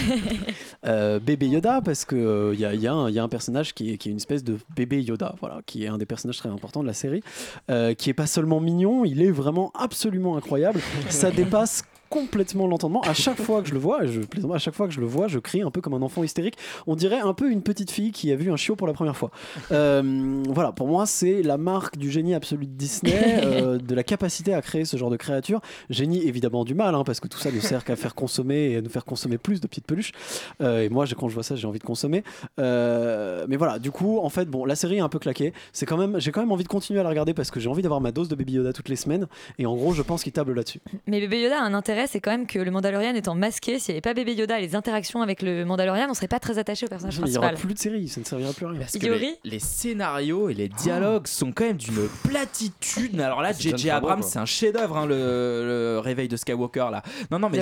Speaker 5: Euh, bébé Yoda parce que euh, il y, a, y a un- y a un personnage qui est, qui est une espèce de bébé Yoda voilà qui est un des personnages très importants de la série euh, qui est pas seulement mignon il est vraiment absolument incroyable. Ça dépasse complètement l'entendement. À chaque fois que je le vois et je plaisante à chaque fois que je le vois je crie un peu comme un enfant hystérique. On dirait un peu une petite fille qui a vu un chiot pour la première fois. Euh, voilà pour moi c'est la marque du génie absolu de Disney euh, de la capacité à créer ce genre de créature. Génie évidemment du mal hein, parce que tout ça ne sert qu'à faire consommer et à nous faire consommer plus de petites peluches. Euh, et moi quand je vois ça j'ai envie de consommer. Mais voilà du coup en fait bon la série est un peu claquée. C'est quand même j'ai quand même envie de continuer à la regarder parce que j'ai envie d'avoir ma dose de Baby Yoda toutes les semaines. Et en gros je pense qu'il table là-dessus.
Speaker 2: Mais bébé Yoda a un intérêt, c'est quand même que le Mandalorian étant masqué, s'il n'y avait pas bébé Yoda et les interactions avec le Mandalorian, on serait pas très attaché au personnage
Speaker 5: il n'y aura plus de série ça ne servira plus à rien
Speaker 4: Parce que les, les scénarios et les dialogues sont quand même d'une platitude. Alors là,
Speaker 7: John
Speaker 4: J.J. Abrams, c'est un chef-d'œuvre, hein, le, le réveil de Skywalker là. Non, non, mais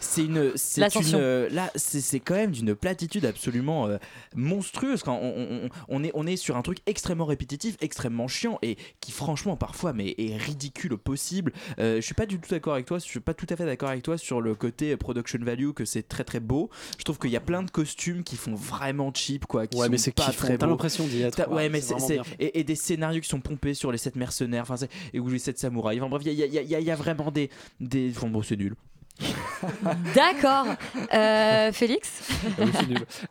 Speaker 4: c'est une, c'est une, là, c'est c'est quand même d'une platitude absolument euh, monstrueuse. Quand on, on- on est, on est sur un truc extrêmement répétitif, extrêmement chiant et qui franchement parfois mais est ridicule au possible. Euh, je suis pas du tout d'accord avec toi. Je suis pas tout à fait d'accord avec toi sur le côté production value que c'est très très beau. Je trouve qu'il y a plein de costumes qui font vraiment cheap quoi. Qui
Speaker 5: Ouais,
Speaker 4: sont
Speaker 5: mais c'est
Speaker 4: pas
Speaker 5: kiffant,
Speaker 4: très
Speaker 5: t'as l'impression d'y être.
Speaker 4: Ouais, mais
Speaker 5: C'est
Speaker 4: et, et des scénarios qui sont pompés sur les sept mercenaires. Enfin, et où les sept samouraïs. Enfin bref, il y y y y a vraiment des des. Enfin bon, c'est nul.
Speaker 2: D'accord. Euh, Félix
Speaker 7: Ah.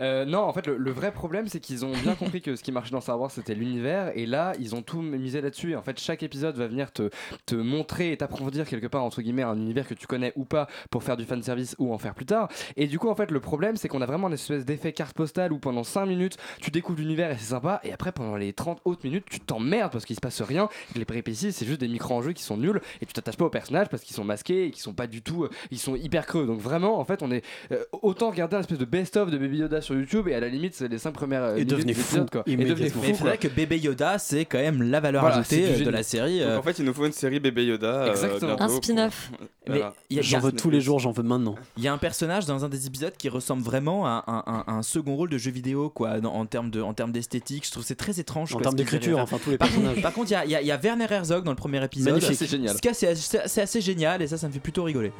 Speaker 7: Euh, non, en fait, le, vrai problème, c'est qu'ils ont bien compris que ce qui marchait dans Star Wars, c'était l'univers. Et là, ils ont tout misé là-dessus. Et en fait, chaque épisode va venir te, te montrer et t'approfondir quelque part, entre guillemets, un univers que tu connais ou pas pour faire du fanservice ou en faire plus tard. Et du coup, en fait, le problème, c'est qu'on a vraiment une espèce d'effet carte postale où pendant 5 minutes, tu découvres l'univers et c'est sympa. Et après, pendant les 30 autres minutes, tu t'emmerdes parce qu'il se passe rien. Les péripéties, c'est juste des micro-enjeux qui sont nuls. Et tu t'attaches pas aux personnages parce qu'ils sont masqués et qu'ils sont pas du tout. euh, ils sont hyper creux. Donc vraiment, en fait, on est. euh, autant regarder un espèce de best-of de Baby Yoda sur YouTube et à la limite, c'est les 5 premières. euh,
Speaker 4: Et devenez
Speaker 7: de
Speaker 4: fou,
Speaker 7: quoi. Et devenez
Speaker 4: Mais
Speaker 7: fou.
Speaker 4: c'est
Speaker 7: quoi.
Speaker 4: vrai que bébé Yoda, c'est quand même la valeur
Speaker 7: Voilà,
Speaker 4: ajoutée
Speaker 7: c'est
Speaker 4: euh, de la série.
Speaker 21: Donc
Speaker 4: euh,
Speaker 21: en fait, il nous faut une série bébé Yoda.
Speaker 7: Exactement.
Speaker 2: Un spin-off.
Speaker 4: Mais
Speaker 21: Voilà.
Speaker 5: J'en veux tous les jours, j'en veux maintenant.
Speaker 4: Il y a un personnage dans un des épisodes qui ressemble vraiment à un, un- un second rôle de jeu vidéo, quoi, dans- en termes de, en termes d'esthétique. Je trouve que c'est très étrange.
Speaker 5: En termes d'écriture, enfin, tous les
Speaker 4: Par
Speaker 5: personnages.
Speaker 4: contre- Par contre, il y a- y, y Werner Herzog dans le premier épisode.
Speaker 7: C'est génial.
Speaker 4: Ce cas, c'est c'est- c'est assez génial et ça, ça me fait plutôt rigoler.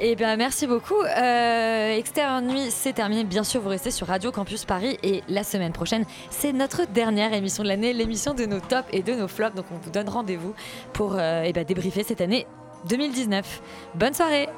Speaker 2: Eh bien, merci beaucoup. Euh, Extérieur Nuit, c'est terminé. Bien sûr, vous restez sur Radio Campus Paris. Et la semaine prochaine, c'est notre dernière émission de l'année, l'émission de nos tops et de nos flops. Donc, on vous donne rendez-vous pour euh, eh ben, débriefer cette année 2019. Bonne soirée